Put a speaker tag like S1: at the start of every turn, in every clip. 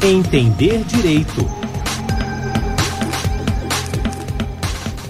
S1: Entender Direito.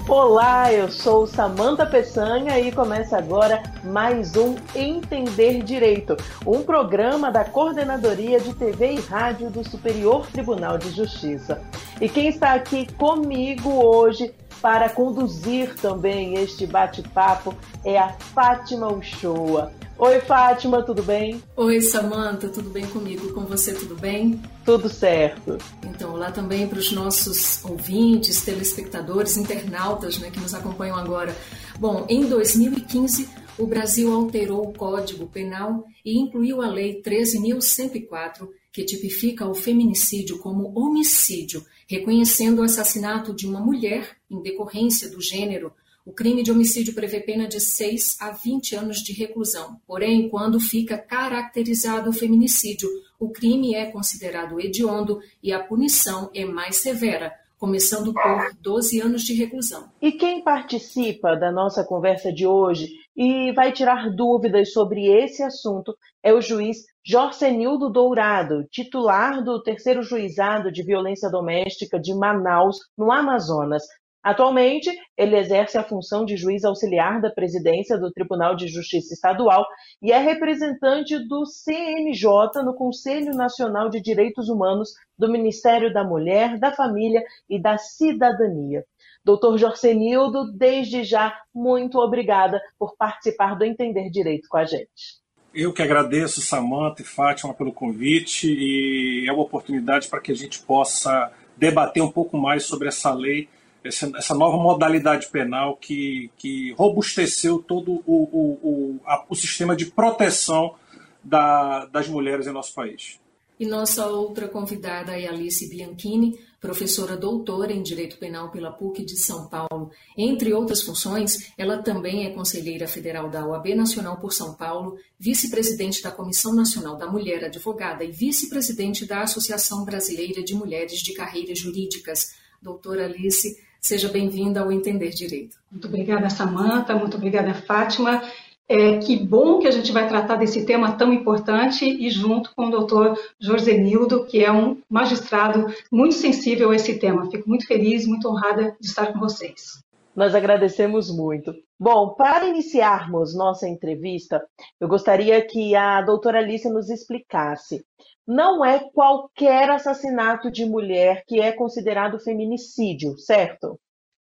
S2: Olá, eu sou Samanta Peçanha e começa agora mais um Entender Direito, um programa da Coordenadoria de TV e Rádio do Superior Tribunal de Justiça. E quem está aqui comigo hoje para conduzir também este bate-papo é a Fátima Uchoa. Oi, Fátima, tudo bem?
S3: Oi, Samanta, tudo bem comigo? Com você, tudo bem?
S2: Tudo certo.
S3: Então, olá também para os nossos ouvintes, telespectadores, internautas né, que nos acompanham agora. Bom, em 2015, o Brasil alterou o Código Penal e incluiu a Lei 13.104, que tipifica o feminicídio como homicídio, reconhecendo o assassinato de uma mulher em decorrência do gênero o crime de homicídio prevê pena de 6 a 20 anos de reclusão. Porém, quando fica caracterizado o feminicídio, o crime é considerado hediondo e a punição é mais severa, começando por 12 anos de reclusão.
S2: E quem participa da nossa conversa de hoje e vai tirar dúvidas sobre esse assunto é o juiz Jorcenildo Dourado, titular do terceiro juizado de violência doméstica de Manaus, no Amazonas. Atualmente, ele exerce a função de juiz auxiliar da presidência do Tribunal de Justiça Estadual e é representante do CNJ no Conselho Nacional de Direitos Humanos do Ministério da Mulher, da Família e da Cidadania. Doutor Jorcenildo, desde já, muito obrigada por participar do Entender Direito com a gente.
S4: Eu que agradeço, Samanta e Fátima, pelo convite e é uma oportunidade para que a gente possa debater um pouco mais sobre essa lei essa, essa nova modalidade penal que, que robusteceu todo o, o, o, a, o sistema de proteção da, das mulheres em nosso país.
S3: E nossa outra convidada é Alice Bianchini, professora doutora em Direito Penal pela PUC de São Paulo. Entre outras funções, ela também é conselheira federal da OAB Nacional por São Paulo, vice-presidente da Comissão Nacional da Mulher Advogada e vice-presidente da Associação Brasileira de Mulheres de Carreiras Jurídicas. Doutora Alice, Seja bem-vinda ao Entender Direito.
S5: Muito obrigada, Samanta. Muito obrigada, Fátima. É, que bom que a gente vai tratar desse tema tão importante e junto com o doutor Jorzenildo, que é um magistrado muito sensível a esse tema. Fico muito feliz, muito honrada de estar com vocês.
S2: Nós agradecemos muito. Bom, para iniciarmos nossa entrevista, eu gostaria que a doutora Alice nos explicasse. Não é qualquer assassinato de mulher que é considerado feminicídio, certo?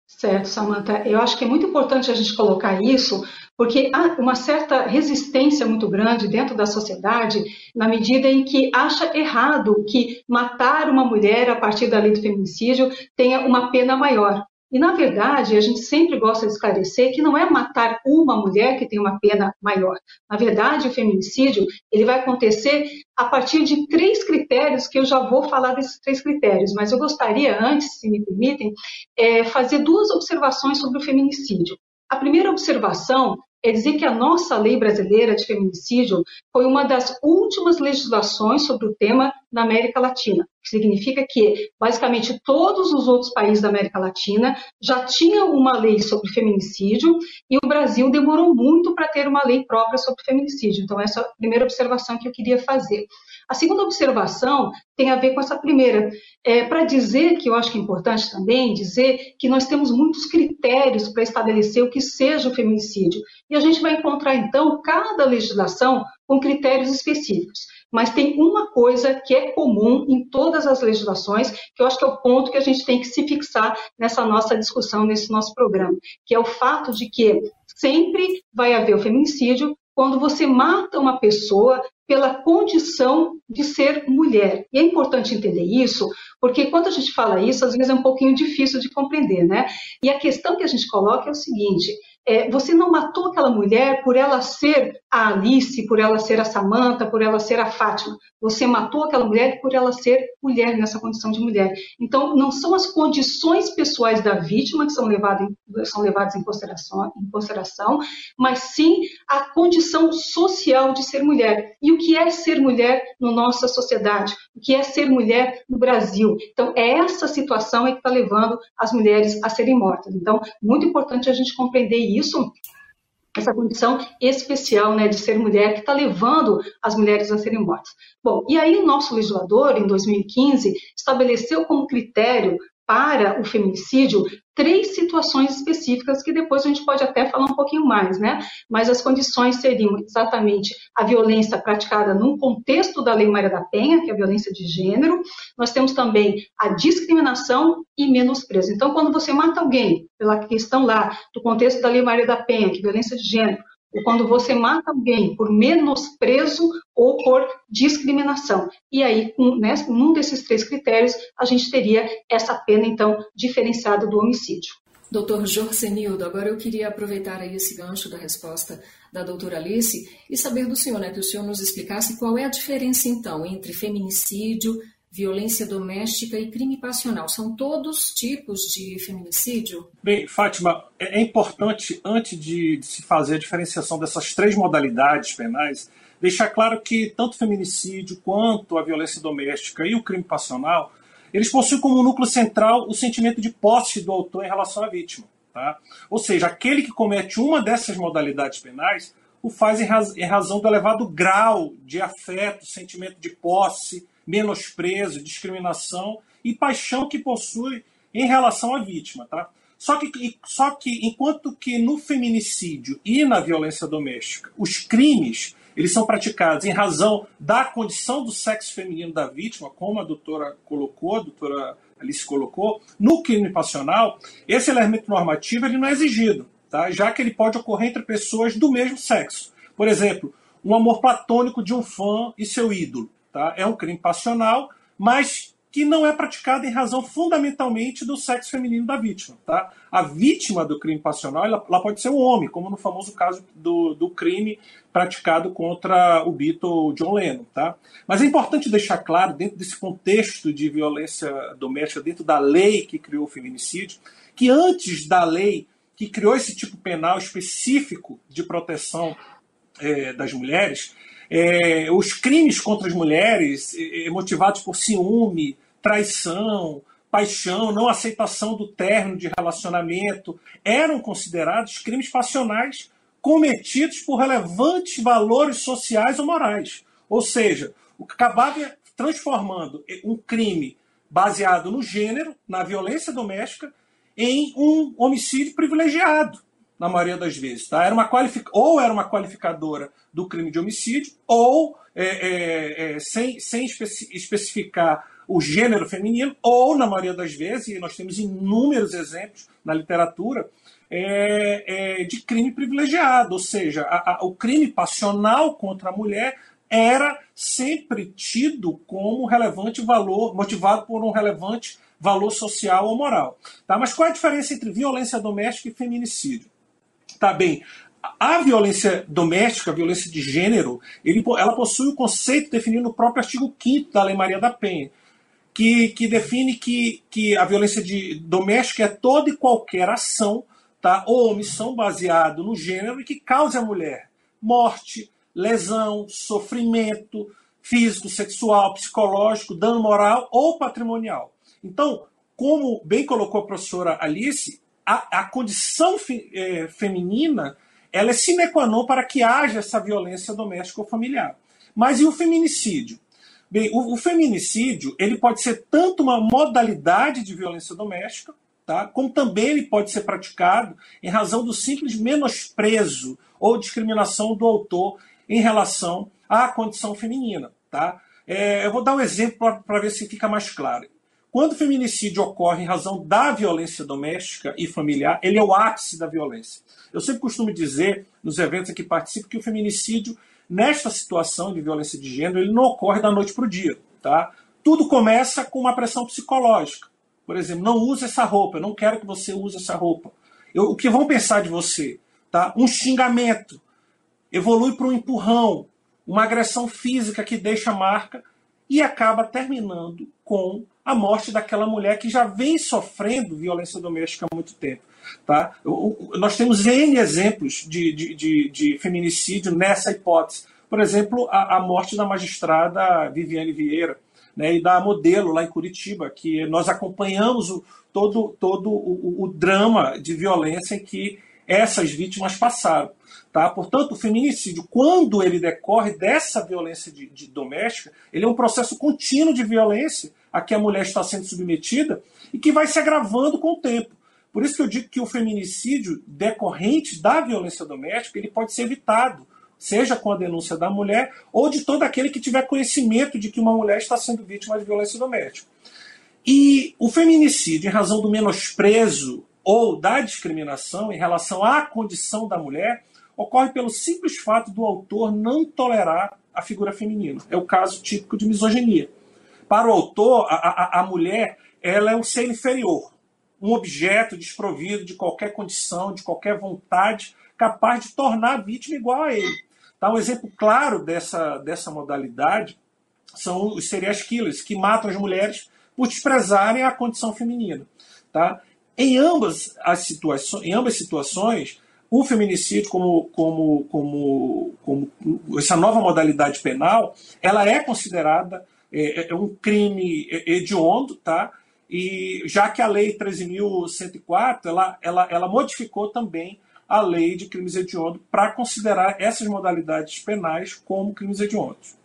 S5: Certo, Samantha. Eu acho que é muito importante a gente colocar isso, porque há uma certa resistência muito grande dentro da sociedade, na medida em que acha errado que matar uma mulher a partir da lei do feminicídio tenha uma pena maior. E, na verdade, a gente sempre gosta de esclarecer que não é matar uma mulher que tem uma pena maior. Na verdade, o feminicídio ele vai acontecer a partir de três critérios, que eu já vou falar desses três critérios, mas eu gostaria, antes, se me permitem, é, fazer duas observações sobre o feminicídio. A primeira observação é dizer que a nossa lei brasileira de feminicídio foi uma das últimas legislações sobre o tema na América Latina, que significa que, basicamente, todos os outros países da América Latina já tinham uma lei sobre feminicídio e o Brasil demorou muito para ter uma lei própria sobre feminicídio. Então, essa é a primeira observação que eu queria fazer. A segunda observação tem a ver com essa primeira. É, para dizer que eu acho que é importante também dizer que nós temos muitos critérios para estabelecer o que seja o feminicídio. E a gente vai encontrar, então, cada legislação com critérios específicos. Mas tem uma coisa que é comum em todas as legislações, que eu acho que é o ponto que a gente tem que se fixar nessa nossa discussão, nesse nosso programa, que é o fato de que sempre vai haver o feminicídio quando você mata uma pessoa pela condição de ser mulher. E é importante entender isso, porque quando a gente fala isso, às vezes é um pouquinho difícil de compreender, né? E a questão que a gente coloca é o seguinte: é, você não matou aquela mulher por ela ser a Alice, por ela ser a Samantha, por ela ser a Fátima. Você matou aquela mulher por ela ser mulher, nessa condição de mulher. Então, não são as condições pessoais da vítima que são levadas em, são levadas em, consideração, em consideração, mas sim a condição social de ser mulher. E o que é ser mulher na nossa sociedade? O que é ser mulher no Brasil? Então, é essa situação que está levando as mulheres a serem mortas. Então, muito importante a gente compreender isso essa condição especial né, de ser mulher que está levando as mulheres a serem mortas. Bom, e aí o nosso legislador, em 2015, estabeleceu como critério para o feminicídio três situações específicas que depois a gente pode até falar um pouquinho mais, né? Mas as condições seriam exatamente a violência praticada num contexto da Lei Maria da Penha, que é a violência de gênero. Nós temos também a discriminação e menosprezo. Então, quando você mata alguém pela questão lá do contexto da Lei Maria da Penha, que é violência de gênero, ou quando você mata alguém por menosprezo ou por discriminação. E aí, um, né, num desses três critérios, a gente teria essa pena, então, diferenciada do homicídio.
S3: Doutor Jorcenildo, agora eu queria aproveitar aí esse gancho da resposta da doutora Alice e saber do senhor, né, que o senhor nos explicasse qual é a diferença, então, entre feminicídio, violência doméstica e crime passional. São todos tipos de feminicídio?
S4: Bem, Fátima, é, é importante, antes de, se fazer a diferenciação dessas três modalidades penais, deixar claro que tanto o feminicídio quanto a violência doméstica e o crime passional, eles possuem como núcleo central o sentimento de posse do autor em relação à vítima. Tá? Ou seja, aquele que comete uma dessas modalidades penais o faz em, raz em razão do elevado grau de afeto, sentimento de posse, menosprezo, discriminação e paixão que possui em relação à vítima. Tá? Só, que, só que enquanto que no feminicídio e na violência doméstica os crimes eles são praticados em razão da condição do sexo feminino da vítima, como a doutora colocou, a doutora Alice colocou, no crime passional, esse elemento normativo ele não é exigido, tá? já que ele pode ocorrer entre pessoas do mesmo sexo. Por exemplo, um amor platônico de um fã e seu ídolo. Tá? É um crime passional, mas que não é praticado em razão fundamentalmente do sexo feminino da vítima. Tá? A vítima do crime passional ela, ela pode ser um homem, como no famoso caso do, do crime praticado contra o Beatle John Lennon. Tá? Mas é importante deixar claro, dentro desse contexto de violência doméstica, dentro da lei que criou o feminicídio, que antes da lei que criou esse tipo penal específico de proteção é, das mulheres, é, os crimes contra as mulheres é, é, motivados por ciúme, traição, paixão, não aceitação do término de relacionamento, eram considerados crimes passionais cometidos por relevantes valores sociais ou morais. Ou seja, o que acabava transformando um crime baseado no gênero, na violência doméstica, em um homicídio privilegiado na maioria das vezes. Tá? Era uma qualific... Ou era uma qualificadora do crime de homicídio, ou é, é, é, sem, sem especificar o gênero feminino, ou, na maioria das vezes, e nós temos inúmeros exemplos na literatura, é, é, de crime privilegiado, ou seja, a, a, o crime passional contra a mulher era sempre tido como relevante valor, motivado por um relevante valor social ou moral. Tá? Mas qual é a diferença entre violência doméstica e feminicídio? Tá bem. A violência doméstica, a violência de gênero, ele, ela possui o conceito definido no próprio artigo 5 da Lei Maria da Penha, que, que define que, que a violência de, doméstica é toda e qualquer ação tá, ou omissão baseado no gênero que cause à mulher morte, lesão, sofrimento físico, sexual, psicológico, dano moral ou patrimonial. Então, como bem colocou a professora Alice, a, a condição é, feminina ela é sine qua non para que haja essa violência doméstica ou familiar. Mas e o feminicídio? Bem, o, o, feminicídio ele pode ser tanto uma modalidade de violência doméstica, tá? como também ele pode ser praticado em razão do simples menosprezo ou discriminação do autor em relação à condição feminina. Tá? É, eu vou dar um exemplo para ver se fica mais claro. Quando o feminicídio ocorre em razão da violência doméstica e familiar, ele é o ápice da violência. Eu sempre costumo dizer, nos eventos em que participo, que o feminicídio, nesta situação de violência de gênero, ele não ocorre da noite para o dia. Tá? Tudo começa com uma pressão psicológica. Por exemplo, não use essa roupa, eu não quero que você use essa roupa. Eu, o que vão pensar de você? Tá? Um xingamento evolui para um empurrão, uma agressão física que deixa marca e acaba terminando com a morte daquela mulher que já vem sofrendo violência doméstica há muito tempo. Tá? Nós temos N exemplos de, de, de, de feminicídio nessa hipótese. Por exemplo, a, a, morte da magistrada Viviane Vieira né, e da modelo lá em Curitiba, que nós acompanhamos o, todo, todo o, o, drama de violência em que essas vítimas passaram. Tá? Portanto, o feminicídio, quando ele decorre dessa violência de, de doméstica, ele é um processo contínuo de violência a que a mulher está sendo submetida e que vai se agravando com o tempo. Por isso que eu digo que o feminicídio decorrente da violência doméstica ele pode ser evitado, seja com a denúncia da mulher ou de todo aquele que tiver conhecimento de que uma mulher está sendo vítima de violência doméstica. E o feminicídio, em razão do menosprezo ou da discriminação em relação à condição da mulher, ocorre pelo simples fato do autor não tolerar a figura feminina. É o caso típico de misoginia. Para o autor, a, a, a mulher ela é um ser inferior, um objeto desprovido de qualquer condição, de qualquer vontade, capaz de tornar a vítima igual a ele. Tá? Um exemplo claro dessa, dessa modalidade são os serial killers, que matam as mulheres por desprezarem a condição feminina. Tá? Em, ambas as situações, em ambas situações, o feminicídio, como, como, como, como essa nova modalidade penal, ela é considerada é, é um crime hediondo, tá? E já que a lei 13.104 ela, ela, ela modificou também a lei de crimes hediondos para considerar essas modalidades penais como crimes hediondos.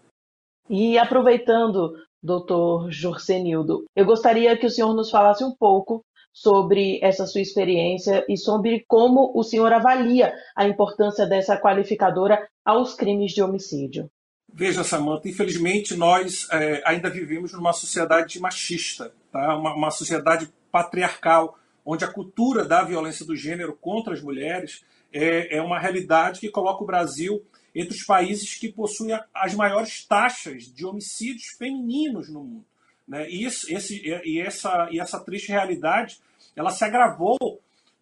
S2: E aproveitando, doutor Jorcenildo, eu gostaria que o senhor nos falasse um pouco sobre essa sua experiência e sobre como o senhor avalia a importância dessa qualificadora aos crimes de homicídio.
S4: Veja, Samanta, infelizmente nós é, ainda vivemos numa sociedade machista, tá? uma, uma sociedade patriarcal, onde a cultura da violência do gênero contra as mulheres é, é uma realidade que coloca o Brasil entre os países que possuem as maiores taxas de homicídios femininos no mundo. Né? E, isso, esse, e, essa, e essa triste realidade ela se agravou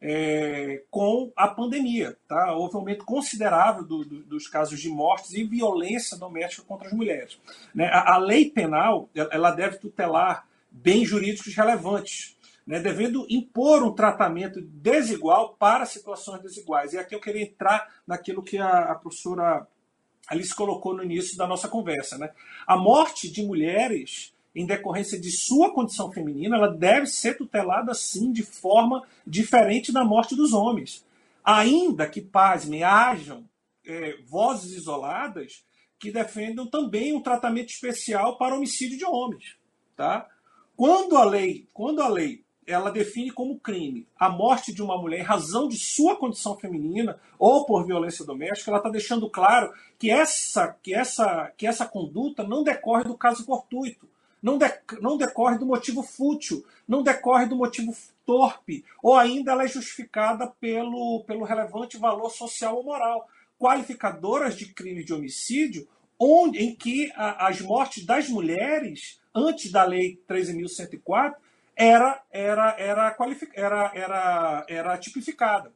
S4: é, com a pandemia. Tá? Houve um aumento considerável do, do, dos casos de mortes e violência doméstica contra as mulheres. Né? A, a, lei penal ela deve tutelar bens jurídicos relevantes, né? devendo impor um tratamento desigual para situações desiguais. E aqui eu queria entrar naquilo que a, a professora Alice colocou no início da nossa conversa. Né? A morte de mulheres em decorrência de sua condição feminina, ela deve ser tutelada sim de forma diferente da morte dos homens. Ainda que, pasmem, hajam é, vozes isoladas que defendam também um tratamento especial para homicídio de homens. Tá? Quando a lei, quando a lei ela define como crime a morte de uma mulher em razão de sua condição feminina ou por violência doméstica, ela está deixando claro que essa, que, essa, que essa conduta não decorre do caso fortuito, não, de, não decorre do motivo fútil, não decorre do motivo torpe, ou ainda ela é justificada pelo, pelo relevante valor social ou moral. Qualificadoras de crime de homicídio, onde, em que a, as mortes das mulheres, antes da Lei 13.104, era, era, era, era, era, era tipificada.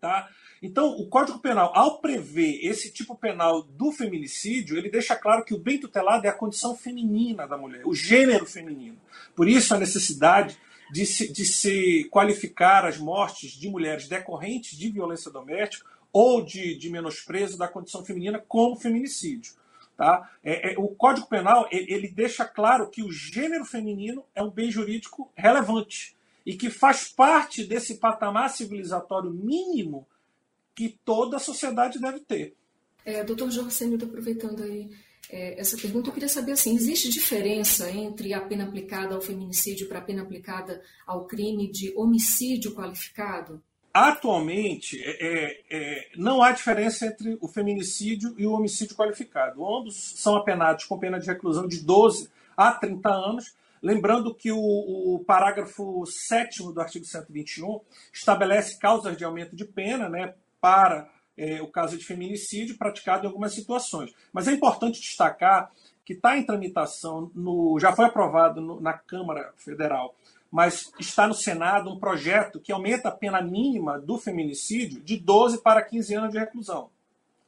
S4: Tá? Então, o Código Penal, ao prever esse tipo penal do feminicídio, ele deixa claro que o bem tutelado é a condição feminina da mulher, o gênero feminino. Por isso, a necessidade de se, de se qualificar as mortes de mulheres decorrentes de violência doméstica ou de, de menosprezo da condição feminina como feminicídio. Tá? É, é, o Código Penal ele, ele deixa claro que o gênero feminino é um bem jurídico relevante e que faz parte desse patamar civilizatório mínimo que toda a sociedade deve ter.
S3: É, doutor Jorge estou aproveitando aí é, essa pergunta, eu queria saber assim, existe diferença entre a pena aplicada ao feminicídio para a pena aplicada ao crime de homicídio qualificado?
S4: Atualmente, é, é, é não há diferença entre o feminicídio e o homicídio qualificado. Ambos são apenados com pena de reclusão de 12 a 30 anos, Lembrando que o, o parágrafo 7 do artigo 121 estabelece causas de aumento de pena né, para é, o caso de feminicídio praticado em algumas situações. Mas é importante destacar que está em tramitação, no, já foi aprovado no, na Câmara Federal, mas está no Senado um projeto que aumenta a pena mínima do feminicídio de 12 para 15 anos de reclusão.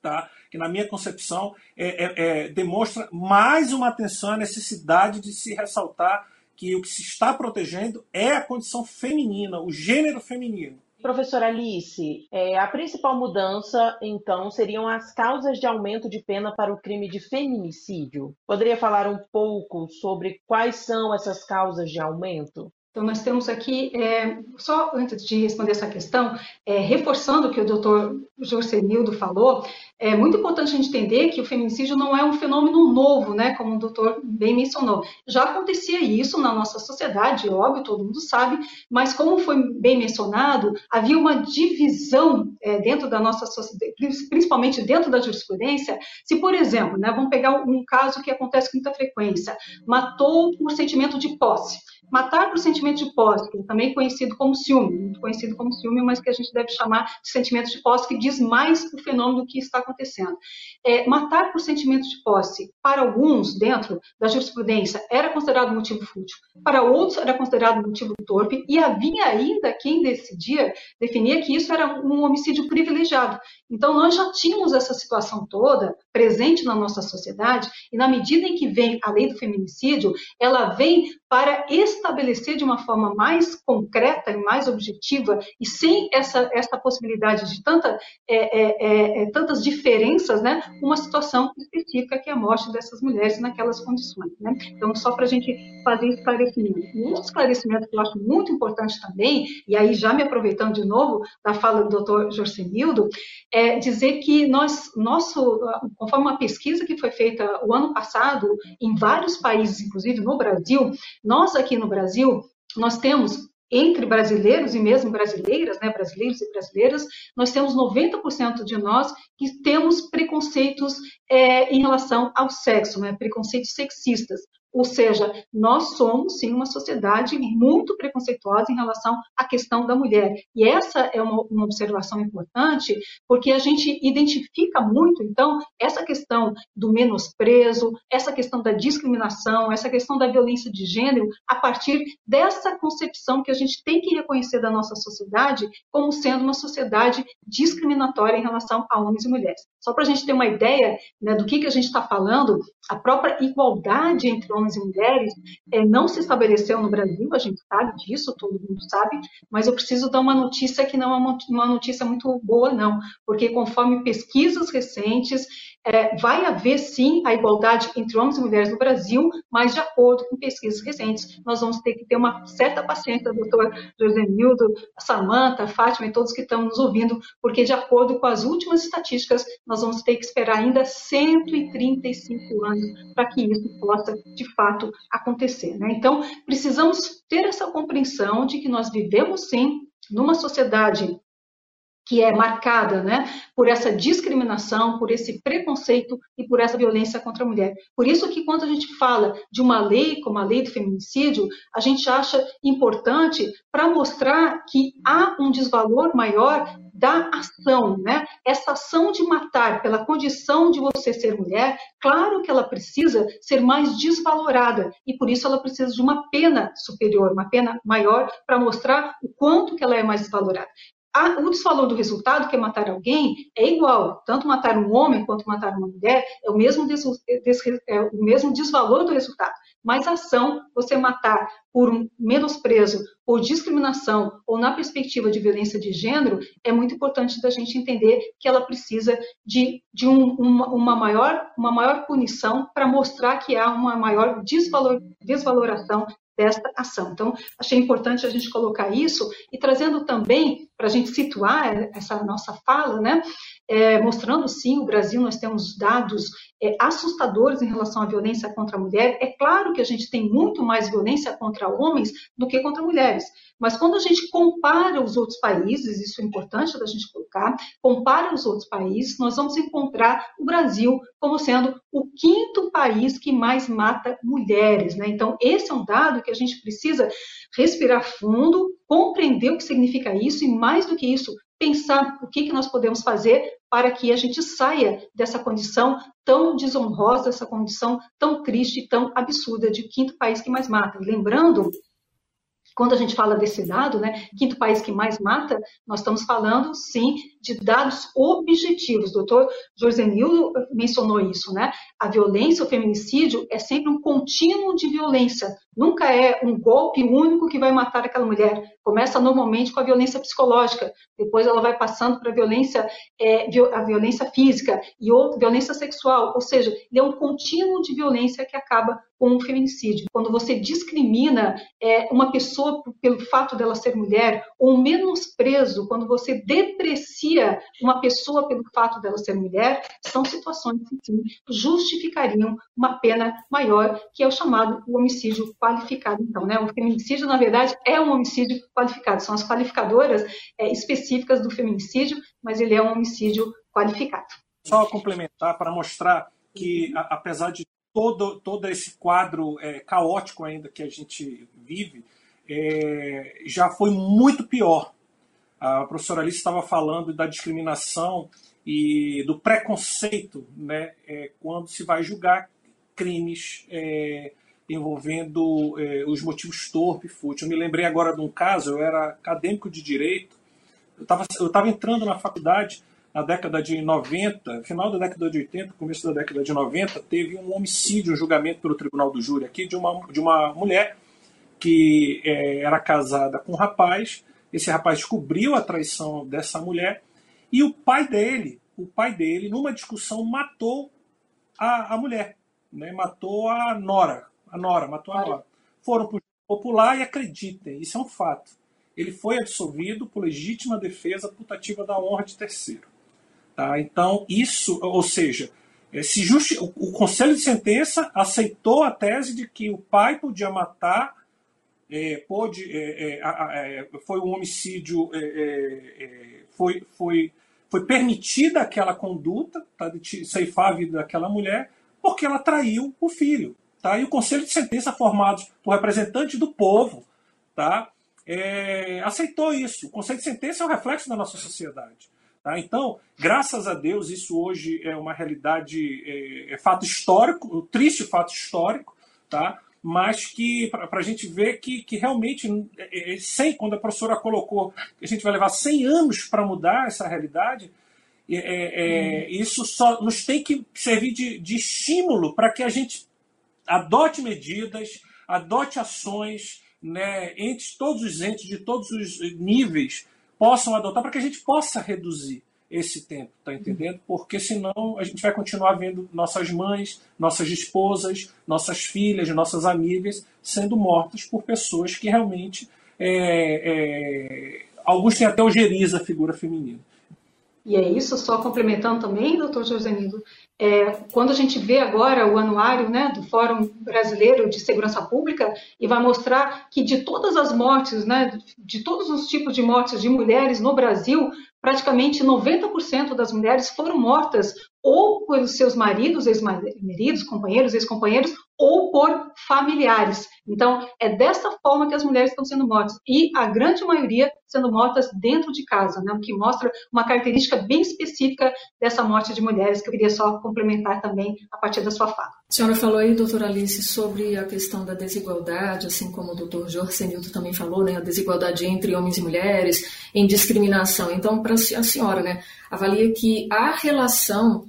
S4: Tá? Que, na minha concepção, é, é, é, demonstra mais uma atenção à necessidade de se ressaltar que o que se está protegendo é a condição feminina, o gênero feminino.
S2: Professora Alice, é, a principal mudança, então, seriam as causas de aumento de pena para o crime de feminicídio. Poderia falar um pouco sobre quais são essas causas de aumento?
S5: Então, nós temos aqui, é, só antes de responder essa questão, é, reforçando o que o doutor Jorcenildo falou, é muito importante a gente entender que o feminicídio não é um fenômeno novo, né, como o doutor bem mencionou. Já acontecia isso na nossa sociedade, óbvio, todo mundo sabe, mas como foi bem mencionado, havia uma divisão é, dentro da nossa sociedade, principalmente dentro da jurisprudência, se, por exemplo, né, vamos pegar um caso que acontece com muita frequência, matou por sentimento de posse. Matar por sentimento de posse, que é também conhecido como ciúme, muito conhecido como ciúme, mas que a gente deve chamar de sentimento de posse, que diz mais o fenômeno que está acontecendo. É, matar por sentimento de posse, para alguns, dentro da jurisprudência, era considerado motivo fútil, para outros era considerado motivo torpe, e havia ainda quem decidia, definia que isso era um homicídio privilegiado. Então, nós já tínhamos essa situação toda presente na nossa sociedade, e na medida em que vem a lei do feminicídio, ela vem para estabelecer de uma forma mais concreta e mais objetiva, e sem essa, essa possibilidade de tanta, é, é, é, é tantas diferenças, né, uma situação específica que é a morte dessas mulheres naquelas condições. Né? Então, só para a gente fazer esclarecimento. Um outro esclarecimento que eu acho muito importante também, e aí já me aproveitando de novo da fala do doutor Jorcenildo, é dizer que nós, nosso, conforme uma pesquisa que foi feita o ano passado, em vários países, inclusive no Brasil, nós aqui no Brasil, nós temos entre brasileiros e mesmo brasileiras, né, brasileiros e brasileiras, nós temos 90% de nós que temos preconceitos é, em relação ao sexo, né, preconceitos sexistas. Ou seja, nós somos, sim, uma sociedade muito preconceituosa em relação à questão da mulher. E essa é uma, uma, observação importante, porque a gente identifica muito, então, essa questão do menosprezo, essa questão da discriminação, essa questão da violência de gênero, a partir dessa concepção que a gente tem que reconhecer da nossa sociedade como sendo uma sociedade discriminatória em relação a homens e mulheres. Só para a gente ter uma ideia né, do que, que a gente está falando, a própria igualdade entre homens e mulheres é, não se estabeleceu no Brasil, a gente sabe disso, todo mundo sabe, mas eu preciso dar uma notícia que não é uma notícia muito boa, não, porque conforme pesquisas recentes, é, vai haver sim a igualdade entre homens e mulheres no Brasil, mas de acordo com pesquisas recentes, nós vamos ter que ter uma certa paciência, doutor Josenildo, Samanta, Fátima e todos que estão nos ouvindo, porque de acordo com as últimas estatísticas, nós vamos ter que esperar ainda 135 anos para que isso possa, de fato, acontecer. Né? Então, precisamos ter essa compreensão de que nós vivemos sim numa sociedade que é marcada né, por essa discriminação, por esse preconceito e por essa violência contra a mulher. Por isso que quando a gente fala de uma lei como a lei do feminicídio, a gente acha importante para mostrar que há um desvalor maior da ação, né? Essa ação de matar pela condição de você ser mulher, claro que ela precisa ser mais desvalorada e por isso ela precisa de uma pena superior, uma pena maior para mostrar o quanto que ela é mais desvalorada o desvalor do resultado, que é matar alguém, é igual. Tanto matar um homem quanto matar uma mulher é o mesmo, des, des, é o mesmo desvalor do resultado. Mas a ação, você matar por um menosprezo, por discriminação ou na perspectiva de violência de gênero, é muito importante da gente entender que ela precisa de, de um, uma, uma, maior, uma maior punição para mostrar que há uma maior desvalor, desvaloração desta ação. Então, achei importante a gente colocar isso e trazendo também, para a gente situar essa nossa fala, né, é, mostrando sim, o Brasil, nós temos dados é, assustadores em relação à violência contra a mulher. É claro que a gente tem muito mais violência contra homens do que contra mulheres, mas quando a gente compara os outros países, isso é importante da gente colocar, compara os outros países, nós vamos encontrar o Brasil como sendo o quinto país que mais mata mulheres. Né? Então, esse é um dado que a gente precisa respirar fundo, compreender o que significa isso e, mais do que isso, pensar o que, que nós podemos fazer para que a gente saia dessa condição tão desonrosa, dessa condição tão triste, tão absurda de quinto país que mais mata. Lembrando quando a gente fala desse dado, né, quinto país que mais mata, nós estamos falando, sim, de dados objetivos. O doutor Jorzenildo mencionou isso, né? A violência, o feminicídio é sempre um contínuo de violência. Nunca é um golpe único que vai matar aquela mulher. Começa normalmente com a violência psicológica, depois ela vai passando para a violência, é, a violência física e outra violência sexual. Ou seja, ele é um contínuo de violência que acaba com o feminicídio. Quando você discrimina é, uma pessoa pelo fato dela ser mulher, ou menosprezo, quando você deprecia uma pessoa pelo fato dela ser mulher, são situações que sim, justificariam uma pena maior, que é o chamado o homicídio qualificado. Então, né, o feminicídio, na verdade, é um homicídio qualificado. São as qualificadoras é, específicas do feminicídio, mas ele é um homicídio qualificado.
S4: Só complementar para mostrar que, apesar de todo, todo esse quadro é, caótico ainda que a gente vive, é, já foi muito pior. A professora Alice estava falando da discriminação e do preconceito né, é, quando se vai julgar crimes é, envolvendo é, os motivos torpe e fútil. Eu me lembrei agora de um caso, eu era acadêmico de direito, eu estava eu tava entrando na faculdade na década de 90, final da década de 80, começo da década de 90, teve um homicídio, um julgamento pelo Tribunal do Júri aqui de uma, de uma mulher que é, era casada com um rapaz. Esse rapaz descobriu a traição dessa mulher e o pai dele, o pai dele, numa discussão, matou a, a mulher, né? matou a Nora, a Nora, matou a Nora. Foram para o popular e acreditem, isso é um fato. Ele foi absolvido por legítima defesa putativa da honra de terceiro. Tá? Então, isso, ou seja, é, se justi o, Conselho de Sentença aceitou a tese de que o pai podia matar, é, é, é, foi um homicídio, é, foi, foi, foi permitida aquela conduta tá, de ceifar a vida daquela mulher, porque ela traiu o filho. Tá? E o Conselho de Sentença, formado por representantes do povo, tá? aceitou isso. O Conselho de Sentença é um reflexo da nossa sociedade. Tá? Então, graças a Deus, isso hoje é uma realidade, é, é fato histórico, um triste fato histórico, tá? mas que para a gente ver que, que realmente, é, é, sem, quando a professora colocou que a gente vai levar 100 anos para mudar essa realidade, é, hum. isso só nos tem que servir de, de estímulo para que a gente adote medidas, adote ações né, entre todos os entes, de todos os níveis, possam adotar para que a gente possa reduzir esse tempo, tá entendendo? Porque senão a gente vai continuar vendo nossas mães, nossas esposas, nossas filhas, nossas amigas sendo mortas por pessoas que realmente é, é, alguns têm até ojeriza a figura feminina.
S5: E é isso, só complementando também, doutor Josenildo, é, quando a gente vê agora o anuário né, do Fórum Brasileiro de Segurança Pública, e vai mostrar que de todas as mortes, né, de todos os tipos de mortes de mulheres no Brasil, praticamente 90% das mulheres foram mortas ou pelos seus maridos, ex-maridos, companheiros, ex-companheiros, ou por familiares. Então, é dessa forma que as mulheres estão sendo mortas. E a grande maioria sendo mortas dentro de casa, né? o que mostra uma característica bem específica dessa morte de mulheres, que eu queria só complementar também a partir da sua fala.
S3: A senhora falou aí, doutora Alice, sobre a questão da desigualdade, assim como o doutor Jorge Senildo também falou, né? a desigualdade entre homens e mulheres, em discriminação. Então, para a senhora, né, avalia que a relação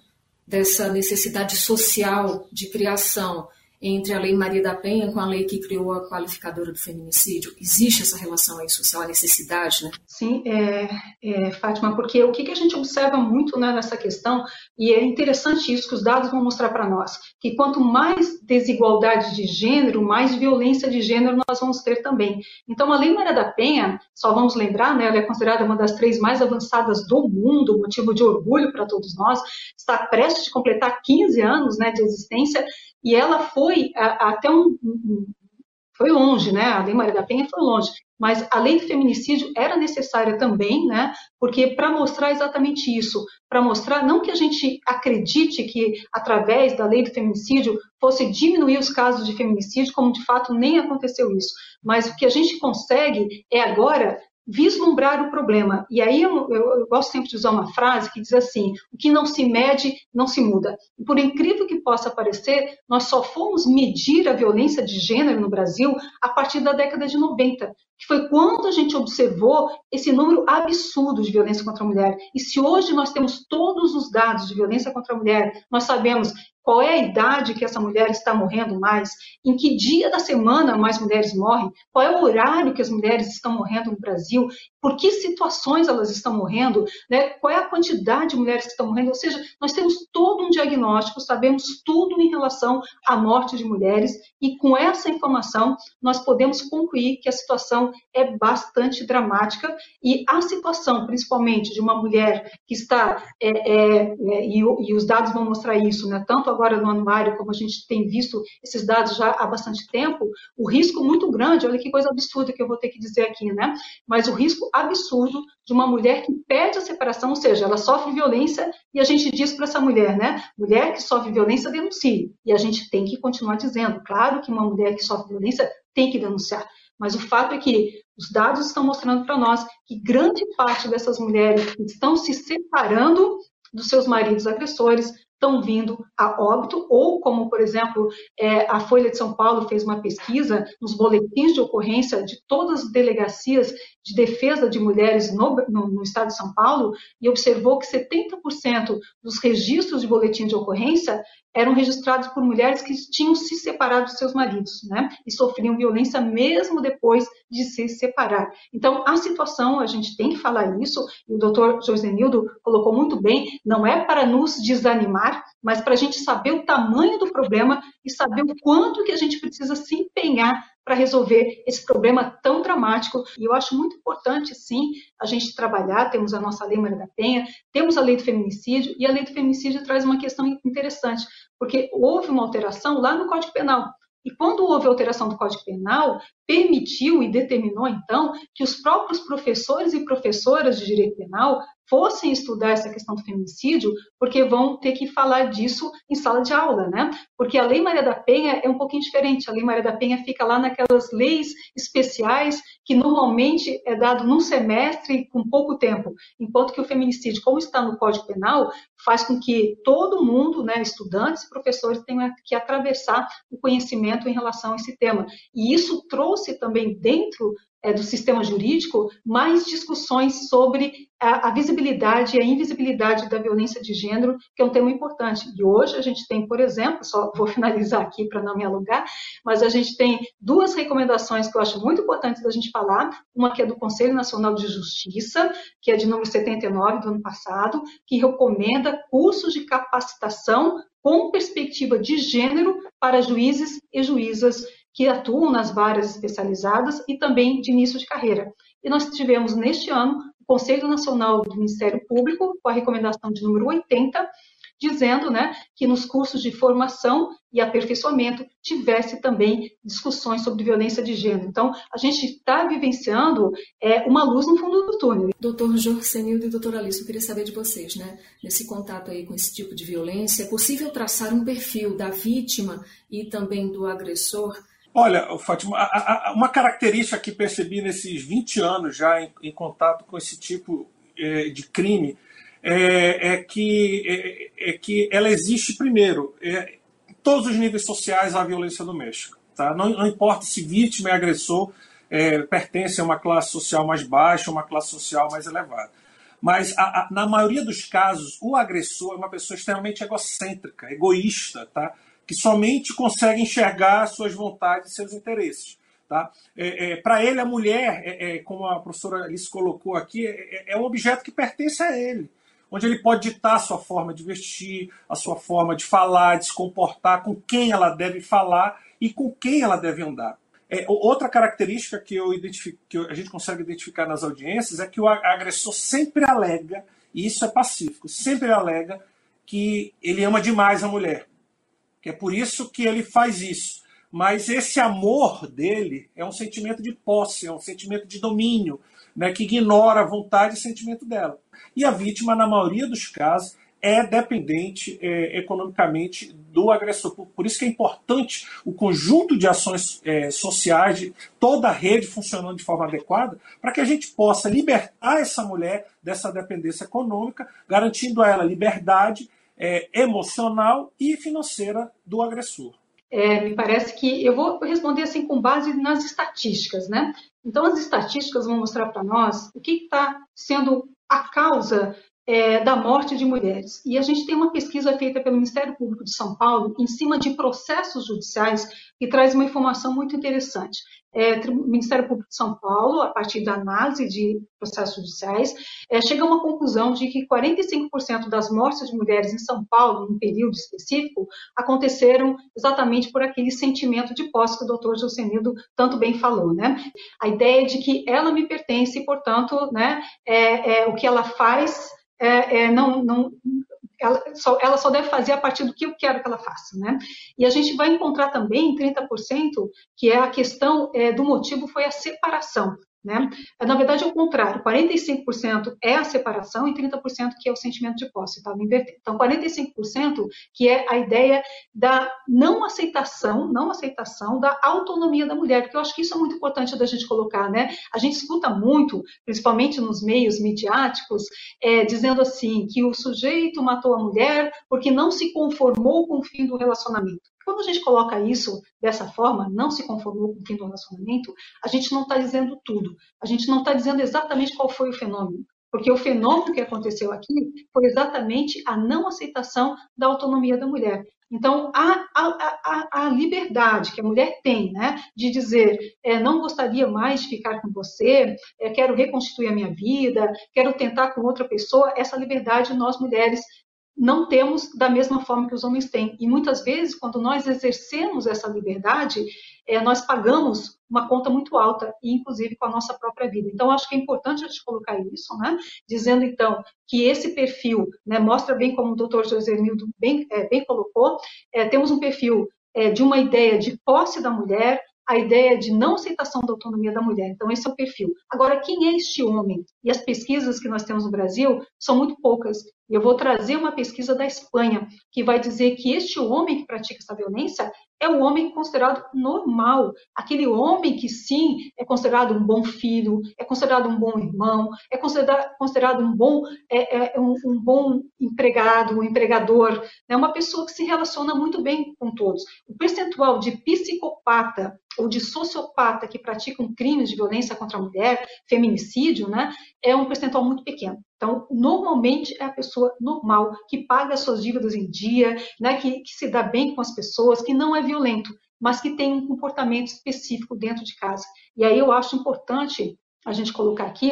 S3: dessa necessidade social de criação entre a Lei Maria da Penha com a lei que criou a qualificadora do feminicídio? Existe essa relação aí social, a necessidade, né?
S5: Sim, é, é, Fátima, porque o que, que a gente observa muito né, nessa questão, e é interessante isso que os dados vão mostrar para nós, que quanto mais desigualdade de gênero, mais violência de gênero nós vamos ter também. Então, a Lei Maria da Penha, só vamos lembrar, né, ela é considerada uma das três mais avançadas do mundo, motivo de orgulho para todos nós, está prestes a completar 15 anos né, de existência, e ela foi até um, foi longe, né? A Lei Maria da Penha foi longe, mas a lei do feminicídio era necessária também, né? Porque para mostrar exatamente isso, para mostrar não que a gente acredite que através da lei do feminicídio fosse diminuir os casos de feminicídio, como de fato nem aconteceu isso, mas o que a gente consegue é agora vislumbrar o problema. E aí eu, eu, eu, gosto sempre de usar uma frase que diz assim: o que não se mede, não se muda. E por incrível que possa parecer, nós só fomos medir a violência de gênero no Brasil a partir da década de 90, que foi quando a gente observou esse número absurdo de violência contra a mulher. E se hoje nós temos todos os dados de violência contra a mulher, nós sabemos qual é a idade que essa mulher está morrendo mais, em que dia da semana mais mulheres morrem, qual é o horário que as mulheres estão morrendo no Brasil, por que situações elas estão morrendo, né? qual é a quantidade de mulheres que estão morrendo, ou seja, nós temos todo um diagnóstico, sabemos tudo em relação à morte de mulheres e com essa informação nós podemos concluir que a situação é bastante dramática e a situação, principalmente de uma mulher que está, é, é, é, e, e, os dados vão mostrar isso, né? tanto agora no anuário, como a gente tem visto esses dados já há bastante tempo, o risco muito grande, olha que coisa absurda que eu vou ter que dizer aqui, né? Mas o risco absurdo de uma mulher que pede a separação, ou seja, ela sofre violência e a gente diz para essa mulher, né? Mulher que sofre violência, denuncie. E a gente tem que continuar dizendo, claro que uma mulher que sofre violência tem que denunciar. Mas o fato é que os dados estão mostrando para nós que grande parte dessas mulheres estão se separando dos seus maridos agressores estão vindo a óbito, ou como, por exemplo, é, a Folha de São Paulo fez uma pesquisa nos boletins de ocorrência de todas as delegacias de defesa de mulheres no, no, no estado de São Paulo e observou que 70% dos registros de boletim de ocorrência eram registrados por mulheres que tinham se separado dos seus maridos, né? E sofriam violência mesmo depois de se separar. Então, a situação, a gente tem que falar isso, e o doutor Josenildo colocou muito bem, não é para nos desanimar, mas para a gente saber o tamanho do problema e saber o quanto que a gente precisa se empenhar para resolver esse problema tão dramático. E eu acho muito importante, sim, a gente trabalhar. Temos a nossa Lei Maria da Penha, temos a Lei do Feminicídio, e a Lei do Feminicídio traz uma questão interessante, porque houve uma alteração lá no Código Penal. E quando houve alteração do Código Penal, permitiu e determinou, então, que os próprios professores e professoras de direito penal fossem estudar essa questão do feminicídio, porque vão ter que falar disso em sala de aula, né? Porque a Lei Maria da Penha é um pouquinho diferente. A Lei Maria da Penha fica lá naquelas leis especiais que normalmente é dado num semestre com pouco tempo, enquanto que o feminicídio, como está no Código Penal, faz com que todo mundo, né, estudantes e professores, tenham que atravessar o conhecimento em relação a esse tema. E isso trouxe também dentro do sistema jurídico mais discussões sobre a, a, visibilidade e a invisibilidade da violência de gênero, que é um tema importante. E hoje a gente tem, por exemplo, só vou finalizar aqui para não me alugar, mas a gente tem duas recomendações que eu acho muito importantes da gente falar. Uma que é do Conselho Nacional de Justiça, que é de número 79 do ano passado, que recomenda cursos de capacitação com perspectiva de gênero para juízes e juízas que atuam nas varas especializadas e também de início de carreira. E nós tivemos neste ano o Conselho Nacional do Ministério Público, com a recomendação de número 80, dizendo né, que nos cursos de formação e aperfeiçoamento tivesse também discussões sobre violência de gênero. Então, a gente está vivenciando é, uma luz no fundo do túnel.
S3: Doutor Jorcenildo e doutora Alice, eu queria saber de vocês, né? Nesse contato aí com esse tipo de violência, é possível traçar um perfil da vítima e também do agressor
S4: Olha, Fátima, uma característica que percebi nesses 20 anos já em, em contato com esse tipo é, de crime é, é que, é, é, que ela existe primeiro. É, em todos os níveis sociais a violência doméstica. Tá? Não, não importa se vítima e agressor é, pertence a uma classe social mais baixa ou uma classe social mais elevada. Mas a, na maioria dos casos, o agressor é uma pessoa extremamente egocêntrica, egoísta, tá? Que somente consegue enxergar suas vontades e seus interesses. Tá? É, é, Para ele, a mulher, é, é, como a professora Alice colocou aqui, é, é, um objeto que pertence a ele, onde ele pode ditar a sua forma de vestir, a sua forma de falar, de se comportar, com quem ela deve falar e com quem ela deve andar. outra característica que, eu que a gente consegue identificar nas audiências é que o agressor sempre alega, e isso é pacífico, sempre alega que ele ama demais a mulher que é por isso que ele faz isso. Mas esse amor dele é um sentimento de posse, é um sentimento de domínio, né, que ignora a vontade e sentimento dela. E a vítima, na maioria dos casos, é dependente é, economicamente do agressor. Por, por, isso que é importante o conjunto de ações é, sociais, de toda a rede funcionando de forma adequada, para que a gente possa libertar essa mulher dessa dependência econômica, garantindo a ela liberdade é, emocional e financeira do agressor.
S5: É, me parece que eu vou responder assim com base nas estatísticas, né? Então as estatísticas vão mostrar para nós o que está sendo a causa é, da morte de mulheres. E a gente tem uma pesquisa feita pelo Ministério Público de São Paulo em cima de processos judiciais que traz uma informação muito interessante é, Ministério Público de São Paulo, a partir da análise de processos judiciais, é, chega a uma conclusão de que 45% das mortes de mulheres em São Paulo, em um período específico, aconteceram exatamente por aquele sentimento de posse que o doutor Josenildo tanto bem falou. Né? A ideia de que ela me pertence portanto, né, é, é o que ela faz é, é, não, não, ela só, ela só deve fazer a partir do que eu quero que ela faça, né? E a gente vai encontrar também 30%, que é a questão é, do motivo foi a separação. Né? Na verdade, é o contrário, 45% é a separação e 30% que é o sentimento de posse, estava tá? invertendo. Então, 45% que é a ideia da não aceitação, não aceitação da autonomia da mulher, porque eu acho que isso é muito importante da gente colocar, né? A gente escuta muito, principalmente nos meios midiáticos, é, dizendo assim, que o sujeito matou a mulher porque não se conformou com o fim do relacionamento. Quando a gente coloca isso dessa forma, não se conformou com o fim do relacionamento, a gente não está dizendo tudo. A gente não está dizendo exatamente qual foi o fenômeno. Porque o fenômeno que aconteceu aqui foi exatamente a não aceitação da autonomia da mulher. Então, a, a, a, a liberdade que a mulher tem né, de dizer é, não gostaria mais de ficar com você, é, quero reconstituir a minha vida, quero tentar com outra pessoa, essa liberdade nós mulheres não temos da mesma forma que os homens têm. E muitas vezes, quando nós exercemos essa liberdade, é, nós pagamos uma conta muito alta, inclusive com a nossa própria vida. Então, acho que é importante a gente colocar isso, né? dizendo então que esse perfil né, mostra bem como o doutor José Nildo bem, é, bem colocou, é, temos um perfil de uma ideia de posse da mulher, a ideia de não aceitação da autonomia da mulher. Então, esse é o perfil. Agora, quem é este homem? E as pesquisas que nós temos no Brasil são muito poucas. Eu vou trazer uma pesquisa da Espanha, que vai dizer que este homem que pratica essa violência é um homem considerado normal, aquele homem que sim é considerado um bom filho, é considerado um bom irmão, é considerado, considerado um bom é, é um, um, bom empregado, um empregador, é né? uma pessoa que se relaciona muito bem com todos. O percentual de psicopata ou de sociopata que praticam crimes de violência contra a mulher, feminicídio, né, é um percentual muito pequeno. Então, normalmente é a pessoa normal, que paga suas dívidas em dia, né, que, que se dá bem com as pessoas, que não é violento, mas que tem um comportamento específico dentro de casa. E aí eu acho importante a gente colocar aqui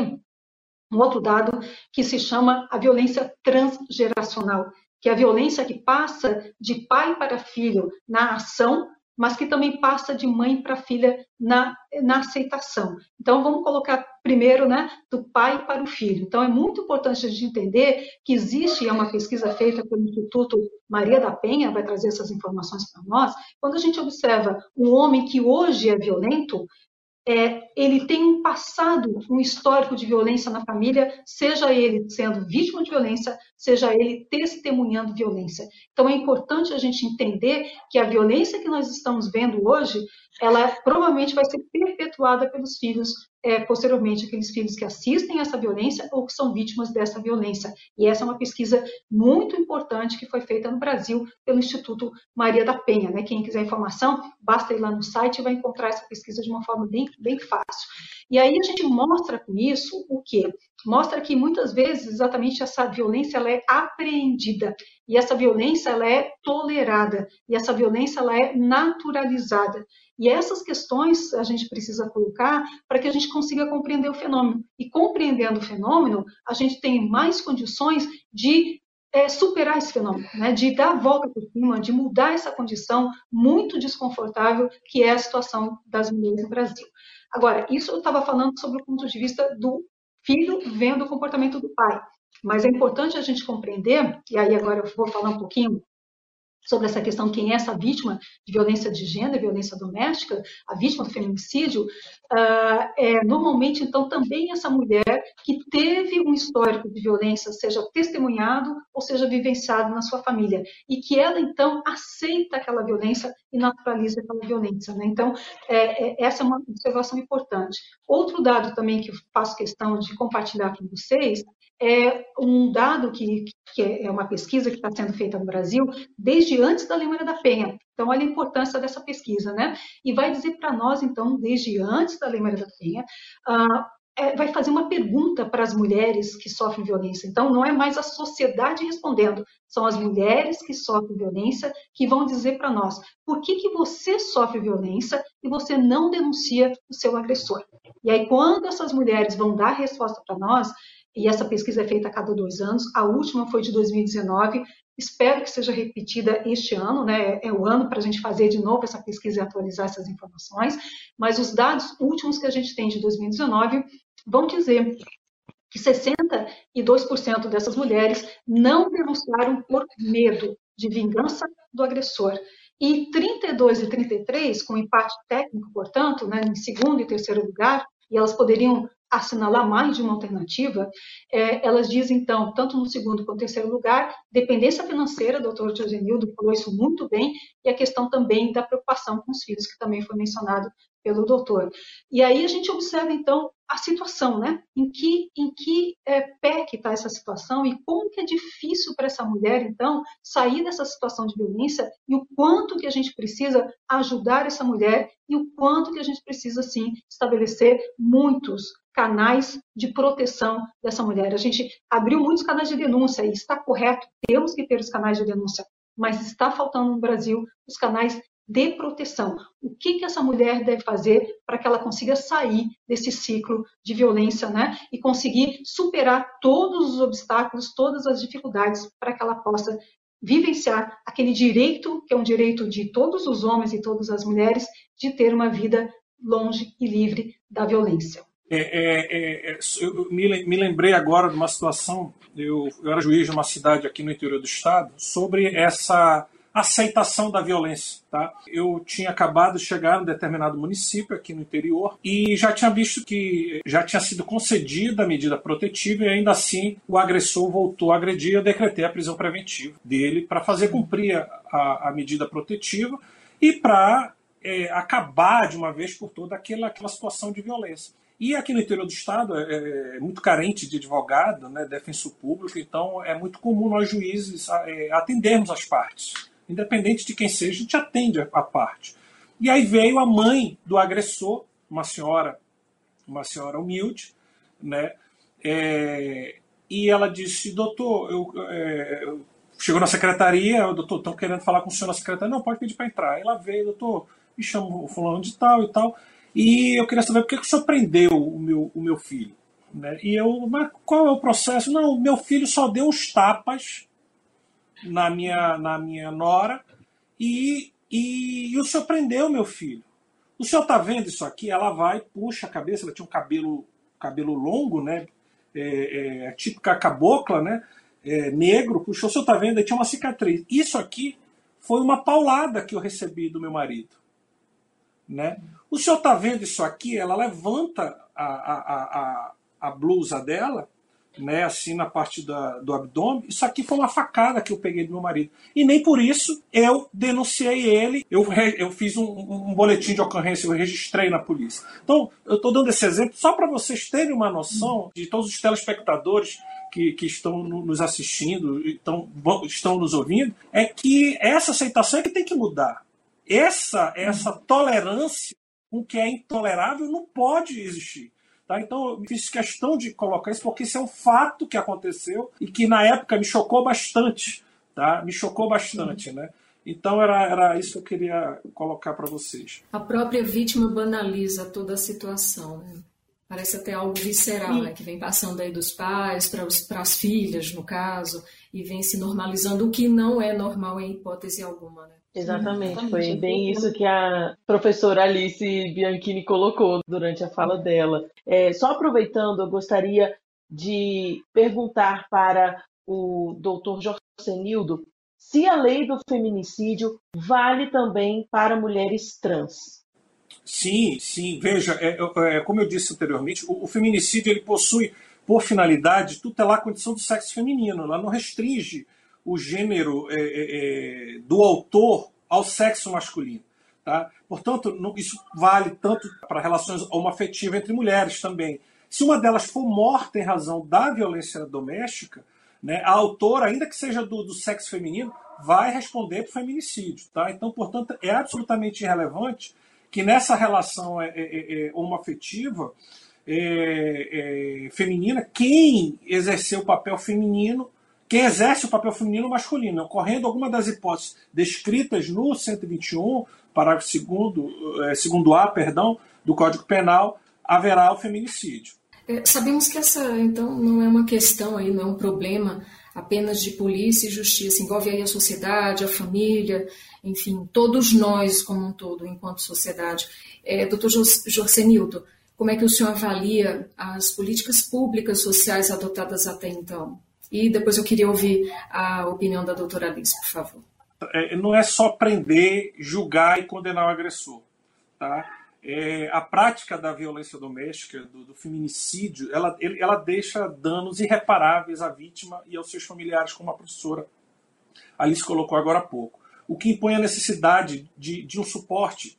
S5: um outro dado que se chama a violência transgeracional, que é a violência que passa de pai para filho na ação mas que também passa de mãe para filha na, na aceitação. Então, vamos colocar primeiro né, do pai para o filho. Então, é muito importante a gente entender que existe, é uma pesquisa feita pelo Instituto Maria da Penha, vai trazer essas informações para nós, quando a gente observa um homem que hoje é violento, é, ele tem um passado, um histórico de violência na família, seja ele sendo vítima de violência, seja ele testemunhando violência. Então é importante a gente entender que a violência que nós estamos vendo hoje, ela provavelmente vai ser perpetuada pelos filhos é, posteriormente aqueles filhos que assistem a essa violência ou que são vítimas dessa violência. E essa é uma pesquisa muito importante que foi feita no Brasil pelo Instituto Maria da Penha. Né? Quem quiser informação, basta ir lá no site e vai encontrar essa pesquisa de uma forma bem, bem fácil. E aí a gente mostra com isso o quê? Mostra que muitas vezes exatamente essa violência ela é apreendida e essa violência ela é tolerada e essa violência ela é naturalizada. E essas questões a gente precisa colocar para que a gente consiga compreender o fenômeno. E compreendendo o fenômeno, a gente tem mais condições de é, superar esse fenômeno, né? de dar a volta por cima, de mudar essa condição muito desconfortável que é a situação das mulheres no Brasil. Agora, isso eu estava falando sobre o ponto de vista do filho vendo o comportamento do pai. Mas é importante a gente compreender, e aí agora eu vou falar um pouquinho sobre essa questão quem é essa vítima de violência de gênero, violência doméstica, a vítima do feminicídio, uh, é normalmente então também essa mulher que teve um histórico de violência, seja testemunhado ou seja vivenciado na sua família, e que ela então aceita aquela violência e naturaliza aquela violência. Né? Então é, é, essa é uma observação importante. Outro dado também que eu faço questão de compartilhar com vocês é um dado que, que é uma pesquisa que está sendo feita no Brasil desde antes da Lei Maria da Penha. Então, olha a importância dessa pesquisa, né? E vai dizer para nós, então, desde antes da Lei Maria da Penha, ah, é, vai fazer uma pergunta para as mulheres que sofrem violência. Então, não é mais a sociedade respondendo, são as mulheres que sofrem violência que vão dizer para nós por que, que você sofre violência e você não denuncia o seu agressor. E aí, quando essas mulheres vão dar resposta para nós, e essa pesquisa é feita a cada dois anos, a última foi de 2019, espero que seja repetida este ano, né? É o ano para a gente fazer de novo essa pesquisa e atualizar essas informações, mas os dados últimos que a gente tem de 2019 vão dizer que 62% dessas mulheres não denunciaram por medo de vingança do agressor. E 32 e 33, com empate técnico, portanto, né, em segundo e terceiro lugar, e elas poderiam assinalar mais de uma alternativa, é, elas dizem, então, tanto no segundo quanto no terceiro lugar, dependência financeira, o doutor Josenildo falou isso muito bem, e a questão também da preocupação com os filhos, que também foi mencionado pelo doutor. E aí a gente observa, então, a situação, né? Em que, em que é, pé que está essa situação e como que é difícil para essa mulher, então, sair dessa situação de violência e o quanto que a gente precisa ajudar essa mulher e o quanto que a gente precisa, sim, estabelecer muitos canais de proteção dessa mulher. A gente abriu muitos canais de denúncia e está correto, temos que ter os canais de denúncia, mas está faltando no Brasil os canais de proteção. O que, que essa mulher deve fazer para que ela consiga sair desse ciclo de violência, né? E conseguir superar todos os obstáculos, todas as dificuldades, para que ela possa vivenciar aquele direito, que é um direito de todos os homens e todas as mulheres, de ter uma vida longe e livre da violência.
S4: É, é, é, eu me, me lembrei agora de uma situação, eu, eu era juiz de uma cidade aqui no interior do estado, sobre essa aceitação da violência. Tá? Eu tinha acabado de chegar em um determinado município aqui no interior e já tinha visto que já tinha sido concedida a medida protetiva e ainda assim o agressor voltou a agredir. Eu decretei a prisão preventiva dele para fazer cumprir a, a, medida protetiva e para é, acabar de uma vez por toda aquela, aquela situação de violência. E aqui no interior do estado é, é muito carente de advogado, né, defensor público, então é muito comum nós juízes é, atendermos as partes independente de quem seja, a gente atende a parte. E aí veio a mãe do agressor, uma senhora, uma senhora humilde, né? É, e ela disse, doutor, eu, é, chegou na secretaria, o doutor, estão querendo falar com o senhor na secretaria, não, pode pedir para entrar. Ela veio, doutor, me chama o fulano de tal e tal, e eu queria saber por que, que o senhor prendeu o meu, o meu filho. Né? E eu, mas qual é o processo? Não, meu filho só deu os tapas na minha, na minha nora e, e, e o senhor prendeu meu filho. O senhor está vendo isso aqui? Ela vai, puxa a cabeça, ela tinha um cabelo, cabelo longo, né? É, é, típica cabocla, né? É, negro, puxou, o senhor está vendo? Aí tinha uma cicatriz. Isso aqui foi uma paulada que eu recebi do meu marido. Né? O senhor está vendo isso aqui? Ela levanta a, a, a, a blusa dela né, assim na parte da, do abdômen. Isso aqui foi uma facada que eu peguei do meu marido. E nem por isso eu denunciei ele, eu, eu fiz um, um boletim de ocorrência, eu registrei na polícia. Então, eu estou dando esse exemplo só para vocês terem uma noção de todos os telespectadores que, que, estão nos assistindo, estão, estão nos ouvindo, é que essa aceitação é que tem que mudar. Essa, essa tolerância com o que é intolerável não pode existir. Tá? Então eu fiz questão de colocar isso porque isso é um fato que aconteceu e que na época me chocou bastante. Tá? Me chocou bastante, né? Então era, era isso que eu queria colocar para vocês.
S3: A própria vítima banaliza toda a situação. Né? Parece até algo visceral, né? que vem passando aí dos pais para as filhas, no caso, e vem se normalizando, o que não é normal em hipótese alguma. Né?
S2: Exatamente, foi bem isso que a professora Alice Bianchini colocou durante a fala dela. É, só aproveitando, eu gostaria de perguntar para o doutor Jorcenildo se a lei do feminicídio vale também para mulheres trans.
S4: Sim, sim. Veja, é, é, como eu disse anteriormente, o, o, feminicídio ele possui por finalidade tutelar a condição do sexo feminino. Ela não restringe o gênero é, é, é, do autor ao sexo masculino. Tá? Portanto, isso vale tanto para relações homoafetivas entre mulheres também. Se uma delas for morta em razão da violência doméstica, né, a autora, ainda que seja do, do sexo feminino, vai responder por feminicídio. Tá? Então, portanto, é absolutamente irrelevante que nessa relação é, é, é, homoafetiva é, é, feminina, quem exerceu o papel feminino, quem exerce o papel feminino masculino, ocorrendo alguma das hipóteses descritas no 121, parágrafo 2 é, segundo A, perdão, do Código Penal, haverá o feminicídio.
S3: É, sabemos que essa, então, não é uma questão aí, não é um problema apenas de polícia e justiça, envolve aí a sociedade, a família, enfim, todos nós como um todo, enquanto sociedade. É, doutor Jorcenildo, como é que o senhor avalia as políticas públicas sociais adotadas até então? E depois eu queria ouvir a opinião da doutora Alice, por favor.
S4: É, não é só prender, julgar e condenar o agressor. Tá? É, a prática da violência doméstica, do, do feminicídio, ela, ela deixa danos irreparáveis à vítima e aos seus familiares, como a professora Alice colocou agora há pouco. O que impõe a necessidade de, de um suporte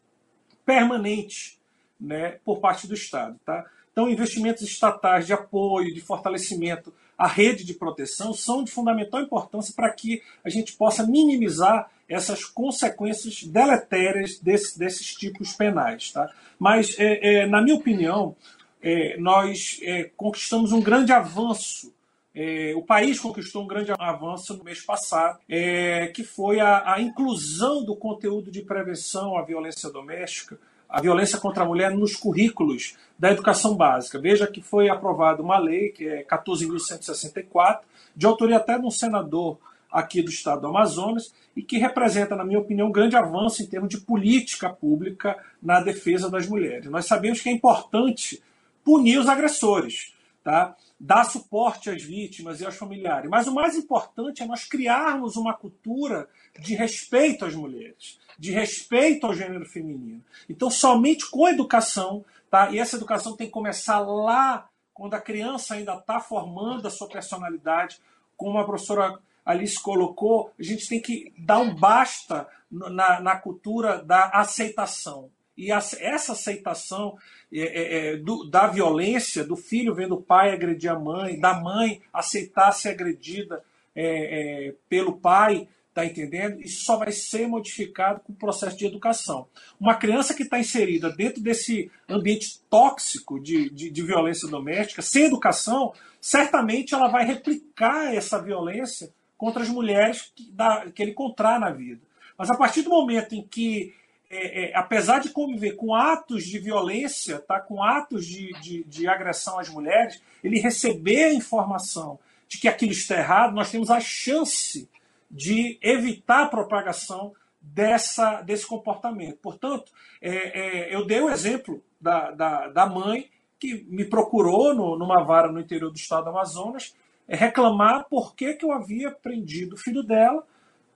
S4: permanente né, por parte do Estado. Tá? Então, investimentos estatais de apoio, de fortalecimento à rede de proteção são de fundamental importância para que a gente possa minimizar essas consequências deletérias desse, desses tipos penais. Tá? Mas, é, é, na minha opinião, é, nós é, conquistamos um grande avanço. É, o país conquistou um grande avanço no mês passado, é, que foi a, a inclusão do conteúdo de prevenção à violência doméstica a violência contra a mulher nos currículos da educação básica. Veja que foi aprovada uma lei, que é 14.164, de autoria até de um senador aqui do estado do Amazonas, e que representa, na minha opinião, um grande avanço em termos de política pública na defesa das mulheres. Nós sabemos que é importante punir os agressores, tá? dar suporte às vítimas e aos familiares. Mas o mais importante é nós criarmos uma cultura de respeito às mulheres de respeito ao gênero feminino. Então, somente com educação, tá? e essa educação tem que começar lá, quando a criança ainda está formando a sua personalidade, como a professora Alice colocou, a gente tem que dar um basta na, na cultura da aceitação. E essa aceitação é, é, é, do, da violência, do filho vendo o pai agredir a mãe, da mãe aceitar ser agredida é, é pelo pai, Está entendendo? Isso só vai ser modificado com o processo de educação. Uma criança que está inserida dentro desse ambiente tóxico de, de, de, violência doméstica, sem educação, certamente ela vai replicar essa violência contra as mulheres que, da, que ele encontrar na vida. Mas a partir do momento em que, é, é, apesar de conviver com atos de violência, tá, com atos de, de, de agressão às mulheres, ele receber a informação de que aquilo está errado, nós temos a chance de evitar a propagação dessa, desse comportamento. Portanto, é, é, eu dei o exemplo da, da, da, mãe que me procurou no, numa vara no interior do estado do Amazonas é, reclamar por que, que eu havia prendido o filho dela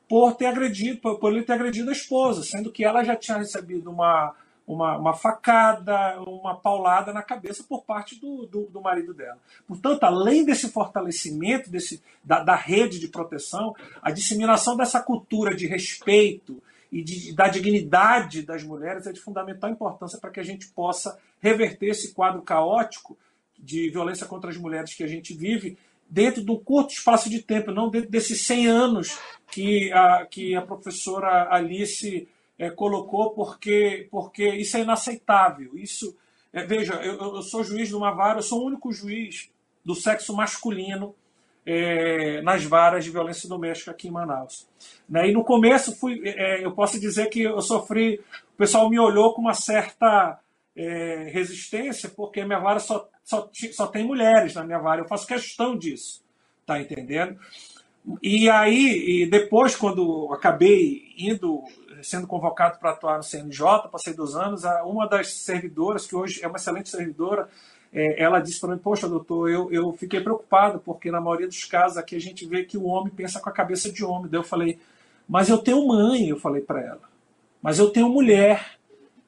S4: por ter agredido, por, por ele ter agredido a esposa, sendo que ela já tinha recebido uma, uma, uma facada, uma paulada na cabeça por parte do, do, do marido dela. Portanto, além desse fortalecimento desse, da, da, rede de proteção, a disseminação dessa cultura de respeito e de, da dignidade das mulheres é de fundamental importância para que a gente possa reverter esse quadro caótico de violência contra as mulheres que a gente vive dentro do curto espaço de tempo, não dentro desses 100 anos que a, que a professora Alice é, colocou porque, porque isso é inaceitável. Isso, é, veja, eu, eu, sou juiz de uma vara, eu sou o único juiz do sexo masculino é, nas varas de violência doméstica aqui em Manaus. Né? E no começo fui, eu posso dizer que eu sofri, o pessoal me olhou com uma certa resistência, porque minha vara só, só, só tem mulheres na minha vara. Eu faço questão disso, tá entendendo? E aí, e depois, quando acabei indo sendo convocado para atuar no CNJ, passei dois anos, uma das servidoras, que hoje é uma excelente servidora, é, ela disse para mim, poxa, doutor, eu, eu fiquei preocupado, porque na maioria dos casos aqui a gente vê que o homem pensa com a cabeça de homem. Daí eu falei, mas eu tenho mãe, eu falei para ela, mas eu tenho mulher,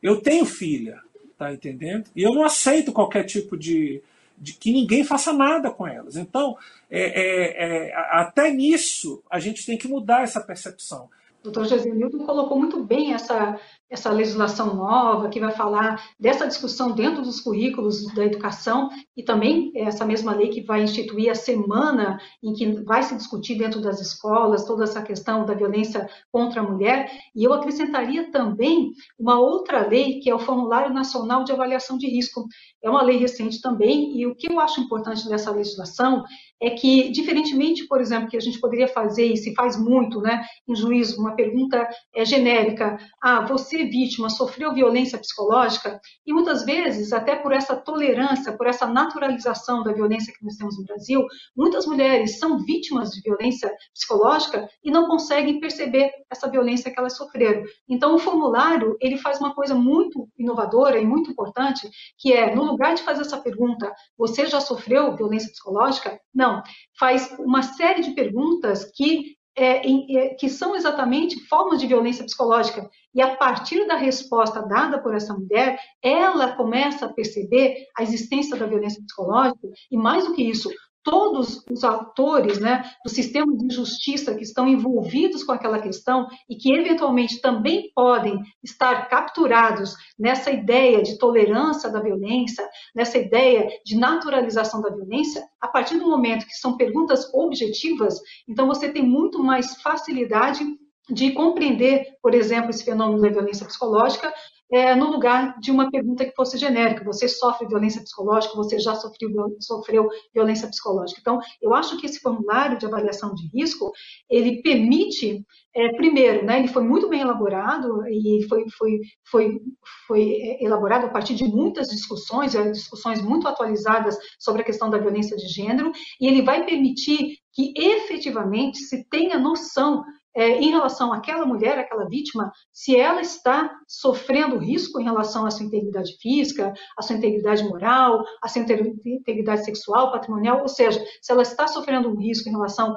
S4: eu tenho filha, tá entendendo? E eu não aceito qualquer tipo de, de que ninguém faça nada com elas. Então, é, é, é, até nisso, a gente tem que mudar essa percepção.
S5: O doutor Gesenildo colocou muito bem essa, essa legislação nova, que vai falar dessa discussão dentro dos currículos da educação e também essa mesma lei que vai instituir a semana em que vai se discutir dentro das escolas toda essa questão da violência contra a mulher. E eu acrescentaria também uma outra lei, que é o Formulário Nacional de Avaliação de Risco. É uma lei recente também, e o que eu acho importante dessa legislação é que, diferentemente, por exemplo, que a gente poderia fazer, e se faz muito, né, em juízo, uma pergunta é, genérica, ah, você, vítima, sofreu violência psicológica? E muitas vezes, até por essa tolerância, por essa naturalização da violência que nós temos no Brasil, muitas mulheres são vítimas de violência psicológica e não conseguem perceber essa violência que elas sofreram. Então, o formulário, ele faz uma coisa muito inovadora e muito importante, que é, no lugar de fazer essa pergunta, você já sofreu violência psicológica? Não. Faz uma série de perguntas que, é, é, que são exatamente formas de violência psicológica. E a partir da resposta dada por essa mulher, ela começa a perceber a existência da violência psicológica, e mais do que isso, todos os atores né, do sistema de justiça que estão envolvidos com aquela questão e que eventualmente também podem estar capturados nessa ideia de tolerância da violência, nessa ideia de naturalização da violência, a partir do momento que são perguntas objetivas, então você tem muito mais facilidade de compreender, por exemplo, esse fenômeno da violência psicológica é, no lugar de uma pergunta que fosse genérica. Você sofre violência psicológica? Você já sofreu, sofreu violência psicológica? Então, eu acho que esse formulário de avaliação de risco, ele permite, é, primeiro, né, ele foi muito bem elaborado e foi, foi, foi, foi é, elaborado a partir de muitas discussões, é, discussões muito atualizadas sobre a questão da violência de gênero, e ele vai permitir que efetivamente se tenha noção é, em relação àquela mulher, aquela vítima, se ela está sofrendo risco em relação à sua integridade física, à sua integridade moral, à sua integridade sexual, patrimonial, ou seja, se ela está sofrendo um risco em relação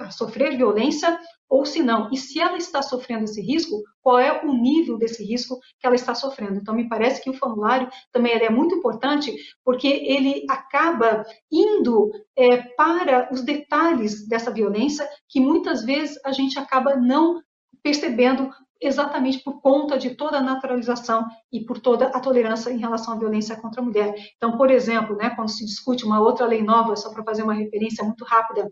S5: a sofrer violência ou se não. E se ela está sofrendo esse risco, qual é o nível desse risco que ela está sofrendo? Então, me parece que o formulário também é muito importante, porque ele acaba indo é, para os detalhes dessa violência, que muitas vezes a gente acaba não percebendo exatamente por conta de toda a naturalização e por toda a tolerância em relação à violência contra a mulher. Então, por exemplo, né, quando se discute uma outra lei nova, só para fazer uma referência muito rápida,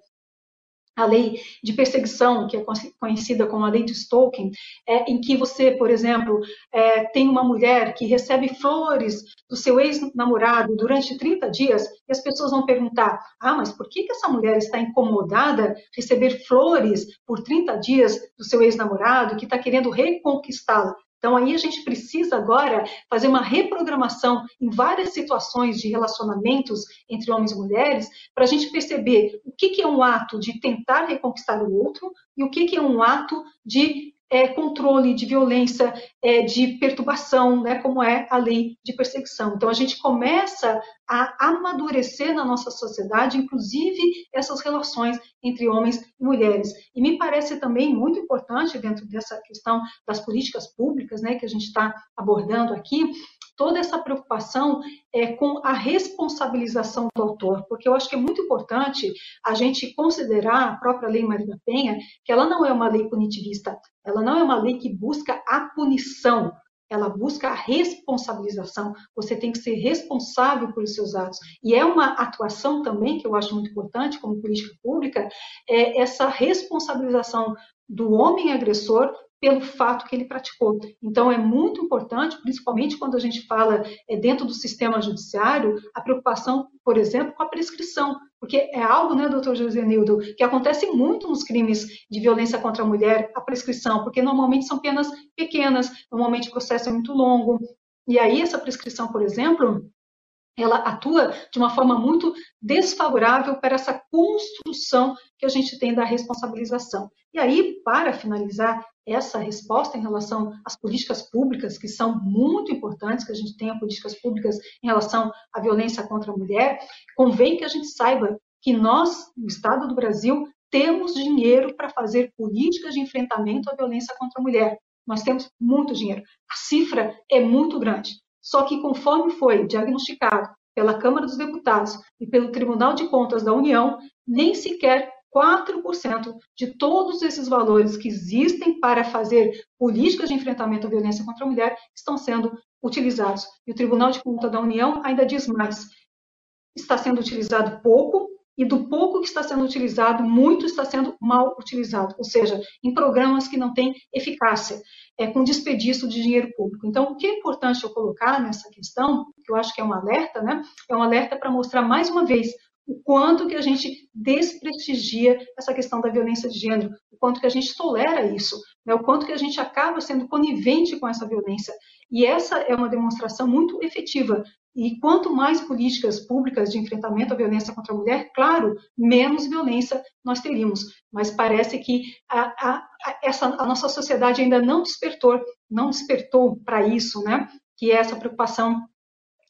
S5: a lei de perseguição, que é conhecida como a lei de Stalking, é, em que você, por exemplo, é, tem uma mulher que recebe flores do seu ex-namorado durante 30 dias, e as pessoas vão perguntar: ah, mas por que, que essa mulher está incomodada receber flores por 30 dias do seu ex-namorado, que está querendo reconquistá-la? Então, aí a gente precisa agora fazer uma reprogramação em várias situações de relacionamentos entre homens e mulheres, para a gente perceber o que, que é um ato de tentar reconquistar o outro e o que, que é um ato de é, controle de violência, é, de perturbação, né, como é a lei de perseguição. Então, a gente começa a amadurecer na nossa sociedade, inclusive essas relações entre homens e mulheres. E me parece também muito importante, dentro dessa questão das políticas públicas né, que a gente está abordando aqui, toda essa preocupação é, com a responsabilização do autor, porque eu acho que é muito importante a gente considerar a própria Lei Maria da Penha, que ela não é uma lei punitivista, ela não é uma lei que busca a punição, ela busca a responsabilização. Você tem que ser responsável pelos seus atos. E é uma atuação também que eu acho muito importante como política pública, é essa responsabilização do homem agressor pelo fato que ele praticou. Então, é muito importante, principalmente quando a gente fala é, dentro do sistema judiciário, a preocupação, por exemplo, com a prescrição, porque é algo, né, doutor José Nildo, que acontece muito nos crimes de violência contra a mulher, a prescrição, porque normalmente são penas pequenas, normalmente o processo é muito longo, e aí essa prescrição, por exemplo, ela atua de uma forma muito desfavorável para essa construção que a gente tem da responsabilização. E aí, para finalizar essa resposta em relação às políticas públicas, que são muito importantes, que a gente tenha políticas públicas em relação à violência contra a mulher, convém que a gente saiba que nós, no Estado do Brasil, temos dinheiro para fazer políticas de enfrentamento à violência contra a mulher. Nós temos muito dinheiro. A cifra é muito grande. Só que, conforme foi diagnosticado pela Câmara dos Deputados e pelo Tribunal de Contas da União, nem sequer 4% de todos esses valores que existem para fazer políticas de enfrentamento à violência contra a mulher estão sendo utilizados. E o Tribunal de Contas da União ainda diz mais: está sendo utilizado pouco e do pouco que está sendo utilizado, muito está sendo mal utilizado, ou seja, em programas que não têm eficácia, é, com desperdício de dinheiro público. Então, o que é importante eu colocar nessa questão, que eu acho que é um alerta, né, é um alerta para mostrar mais uma vez o quanto que a gente desprestigia essa questão da violência de gênero, o quanto que a gente tolera isso, né, o quanto que a gente acaba sendo conivente com essa violência. E essa é uma demonstração muito efetiva. E quanto mais políticas públicas de enfrentamento à violência contra a mulher, claro, menos violência nós teríamos. Mas parece que a, a, a, essa, a nossa sociedade ainda não despertou, não despertou para isso, né? Que é essa preocupação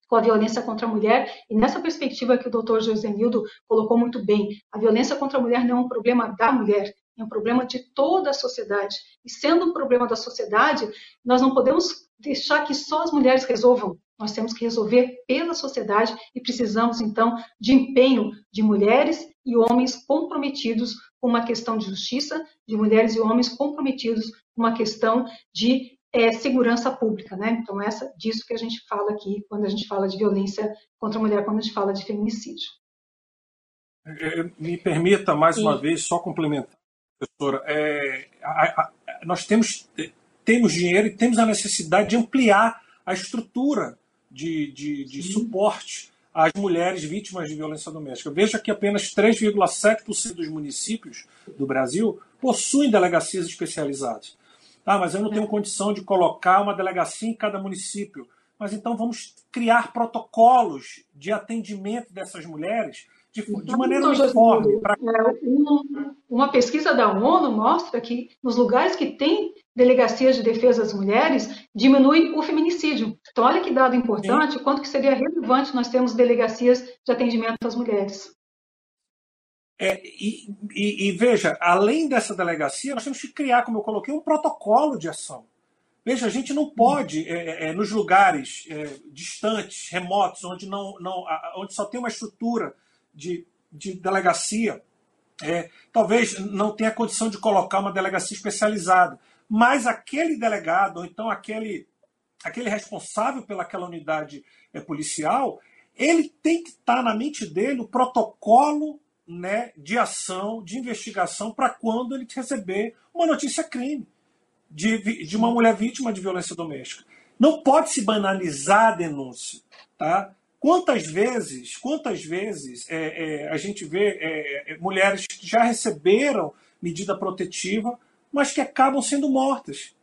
S5: com a violência contra a mulher. E nessa perspectiva que o doutor Josenildo colocou muito bem, a violência contra a mulher não é um problema da mulher, é um problema de toda a sociedade. E sendo um problema da sociedade, nós não podemos deixar que só as mulheres resolvam. Nós temos que resolver pela sociedade e precisamos, então, de empenho de mulheres e homens comprometidos com uma questão de justiça, de mulheres e homens comprometidos com uma questão de é, segurança pública, né? Então, essa disso que a gente fala aqui quando a gente fala de violência contra a mulher, quando a gente fala de feminicídio.
S4: Me permita mais Sim. uma vez só complementar, professora. É, a, a, nós temos temos dinheiro e temos a necessidade de ampliar a estrutura de, de, de suporte às mulheres vítimas de violência doméstica. Veja que apenas 3,7% dos municípios do Brasil possuem delegacias especializadas. Ah, mas eu não tenho condição de colocar uma delegacia em cada município. Mas então vamos criar protocolos de atendimento dessas mulheres de, de então, maneira uniforme. Pra...
S5: É, uma pesquisa da ONU mostra que nos lugares que tem delegacias de defesa das mulheres, diminui o feminicídio. Então, olha que dado importante, Sim. quanto que seria relevante nós termos delegacias de atendimento às mulheres.
S4: É, e, e, e, veja, além dessa delegacia, nós temos que criar, como eu coloquei, um protocolo de ação. Veja, a gente não pode, é, é, é nos lugares é, distantes, remotos, onde, não, não, onde só tem uma estrutura de, de delegacia, é, talvez não tenha condição de colocar uma delegacia especializada, mas aquele delegado, ou então aquele, aquele responsável pelaquela unidade policial, ele tem que estar na mente dele o protocolo né, de ação, de investigação, para quando ele receber uma notícia crime de, de uma mulher vítima de violência doméstica. Não pode se banalizar a denúncia. Tá? Quantas vezes, quantas vezes é, é, a gente vê é, é, mulheres que já receberam medida protetiva, mas que acabam sendo mortas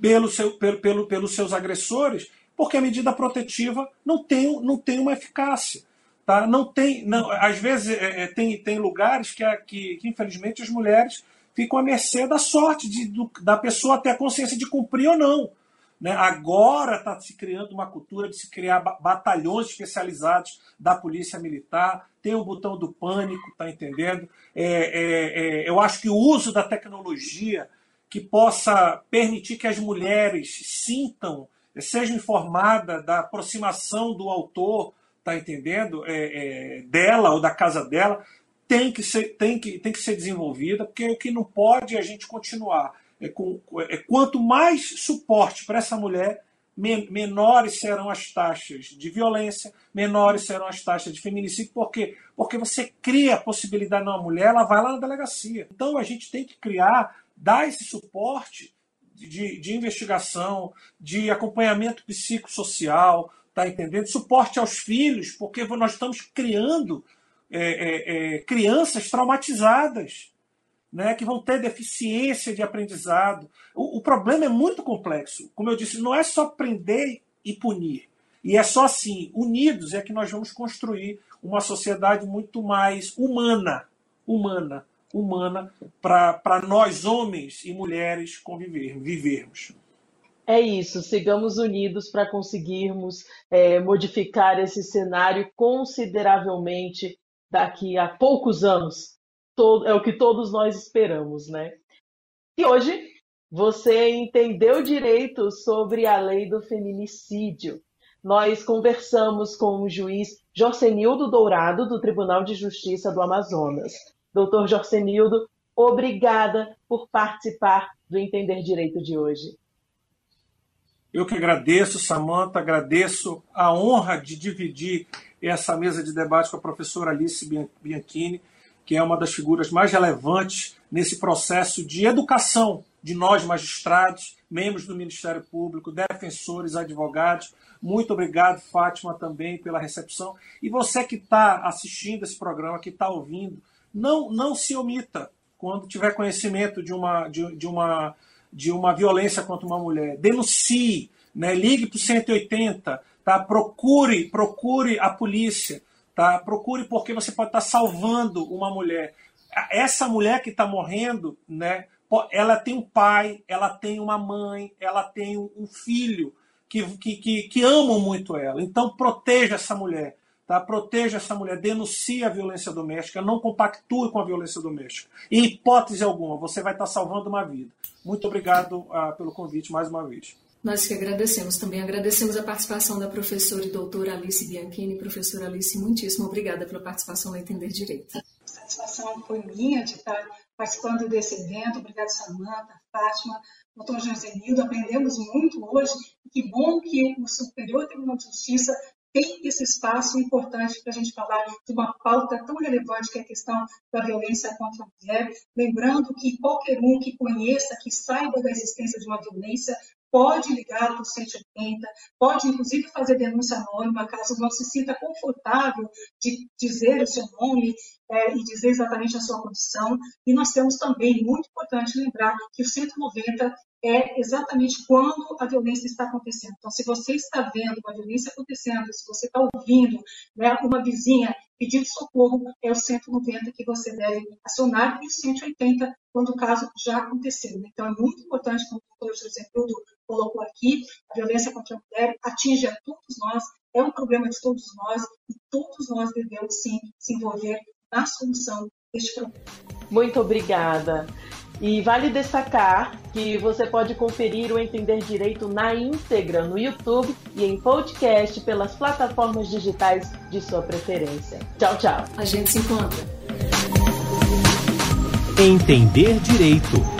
S4: pelo seu, pelo, pelo, pelos seus agressores, porque a medida protetiva não tem, não tem uma eficácia. Tá? Não tem, não, às vezes é, é tem, tem lugares que, que, que, infelizmente, as mulheres ficam à mercê da sorte de, do, da pessoa ter a consciência de cumprir ou não. Né? Agora está se criando uma cultura de se criar batalhões especializados da polícia militar, tem o botão do pânico, tá entendendo? É, é, é, eu acho que o uso da tecnologia que possa permitir que as mulheres sintam, sejam informadas da aproximação do autor, tá entendendo? É, é, dela ou da casa dela, tem que ser, tem que, tem que ser desenvolvida, porque o que não pode é a gente continuar é, com, é, quanto mais suporte para essa mulher, men, menores serão as taxas de violência, menores serão as taxas de feminicídio. Por quê? Porque você cria a possibilidade numa mulher, ela vai lá na delegacia. Então a gente tem que criar, dar esse suporte de, de investigação, de acompanhamento psicossocial, tá entendendo? Suporte aos filhos, porque nós estamos criando é, é, é, crianças traumatizadas né, que vão ter deficiência de aprendizado. O, o, problema é muito complexo. Como eu disse, não é só prender e punir. E é só assim, unidos, é que nós vamos construir uma sociedade muito mais humana, humana, humana, para nós, homens e mulheres, conviver, vivermos.
S2: É isso, sigamos unidos para conseguirmos é, modificar esse cenário consideravelmente daqui a poucos anos, todo, é o que todos nós esperamos, né? E hoje você entendeu direito sobre a lei do feminicídio. Nós conversamos com o juiz Jorcenildo Dourado, do Tribunal de Justiça do Amazonas. Doutor Jorcenildo, obrigada por participar do Entender Direito de hoje.
S4: Eu que agradeço, Samanta, agradeço a honra de dividir essa mesa de debate com a professora Alice Bianchini, que é uma das figuras mais relevantes nesse processo de educação de nós magistrados, membros do Ministério Público, defensores, advogados. Muito obrigado, Fátima, também pela recepção. E você que está assistindo esse programa, que está ouvindo, não, não se omita quando tiver conhecimento de uma, de, de uma de uma violência contra uma mulher. Denuncie, né? ligue para o 180, tá? procure, procure a polícia, tá? procure porque você pode estar tá salvando uma mulher. Essa mulher que está morrendo, né? ela tem um pai, ela tem uma mãe, ela tem um filho que, que, que, que amam muito ela. Então proteja essa mulher. Tá? Proteja essa mulher, denuncie a violência doméstica, não compactue com a violência doméstica. Em hipótese alguma, você vai estar salvando uma vida. Muito obrigado uh, pelo convite mais uma vez.
S3: Nós que agradecemos também. Agradecemos a participação da professora e doutora Alice Bianchini. Professora Alice, muitíssimo obrigada pela participação no Entender Direito. A
S5: satisfação foi minha de estar participando desse evento. Obrigada, Samanta, Fátima, doutor José Nildo. Aprendemos muito hoje. Que bom que o Superior Tribunal de Justiça tem esse espaço importante para a gente falar de uma pauta tão relevante que é a questão da violência contra a mulher. Lembrando que qualquer um que conheça, que saiba da existência de uma violência, pode ligar para o 180, pode inclusive fazer denúncia anônima, caso não se sinta confortável de dizer o seu nome é, e dizer exatamente a sua condição. E nós temos também, muito importante lembrar, que o 190 é exatamente quando a violência está acontecendo. Então, se você está vendo uma violência acontecendo, se você está ouvindo né, uma vizinha pedindo socorro, é o 190 que você deve acionar e o 180 quando o caso já aconteceu. Então, é muito importante, como o doutor José Bruno colocou aqui, a violência contra a mulher atinge a todos nós, é um problema de todos nós e todos nós devemos, sim, se envolver na solução deste problema.
S2: Muito obrigada. E vale destacar que você pode conferir o Entender Direito na íntegra no YouTube e em podcast pelas plataformas digitais de sua preferência. Tchau, tchau.
S3: A gente se encontra.
S1: Entender Direito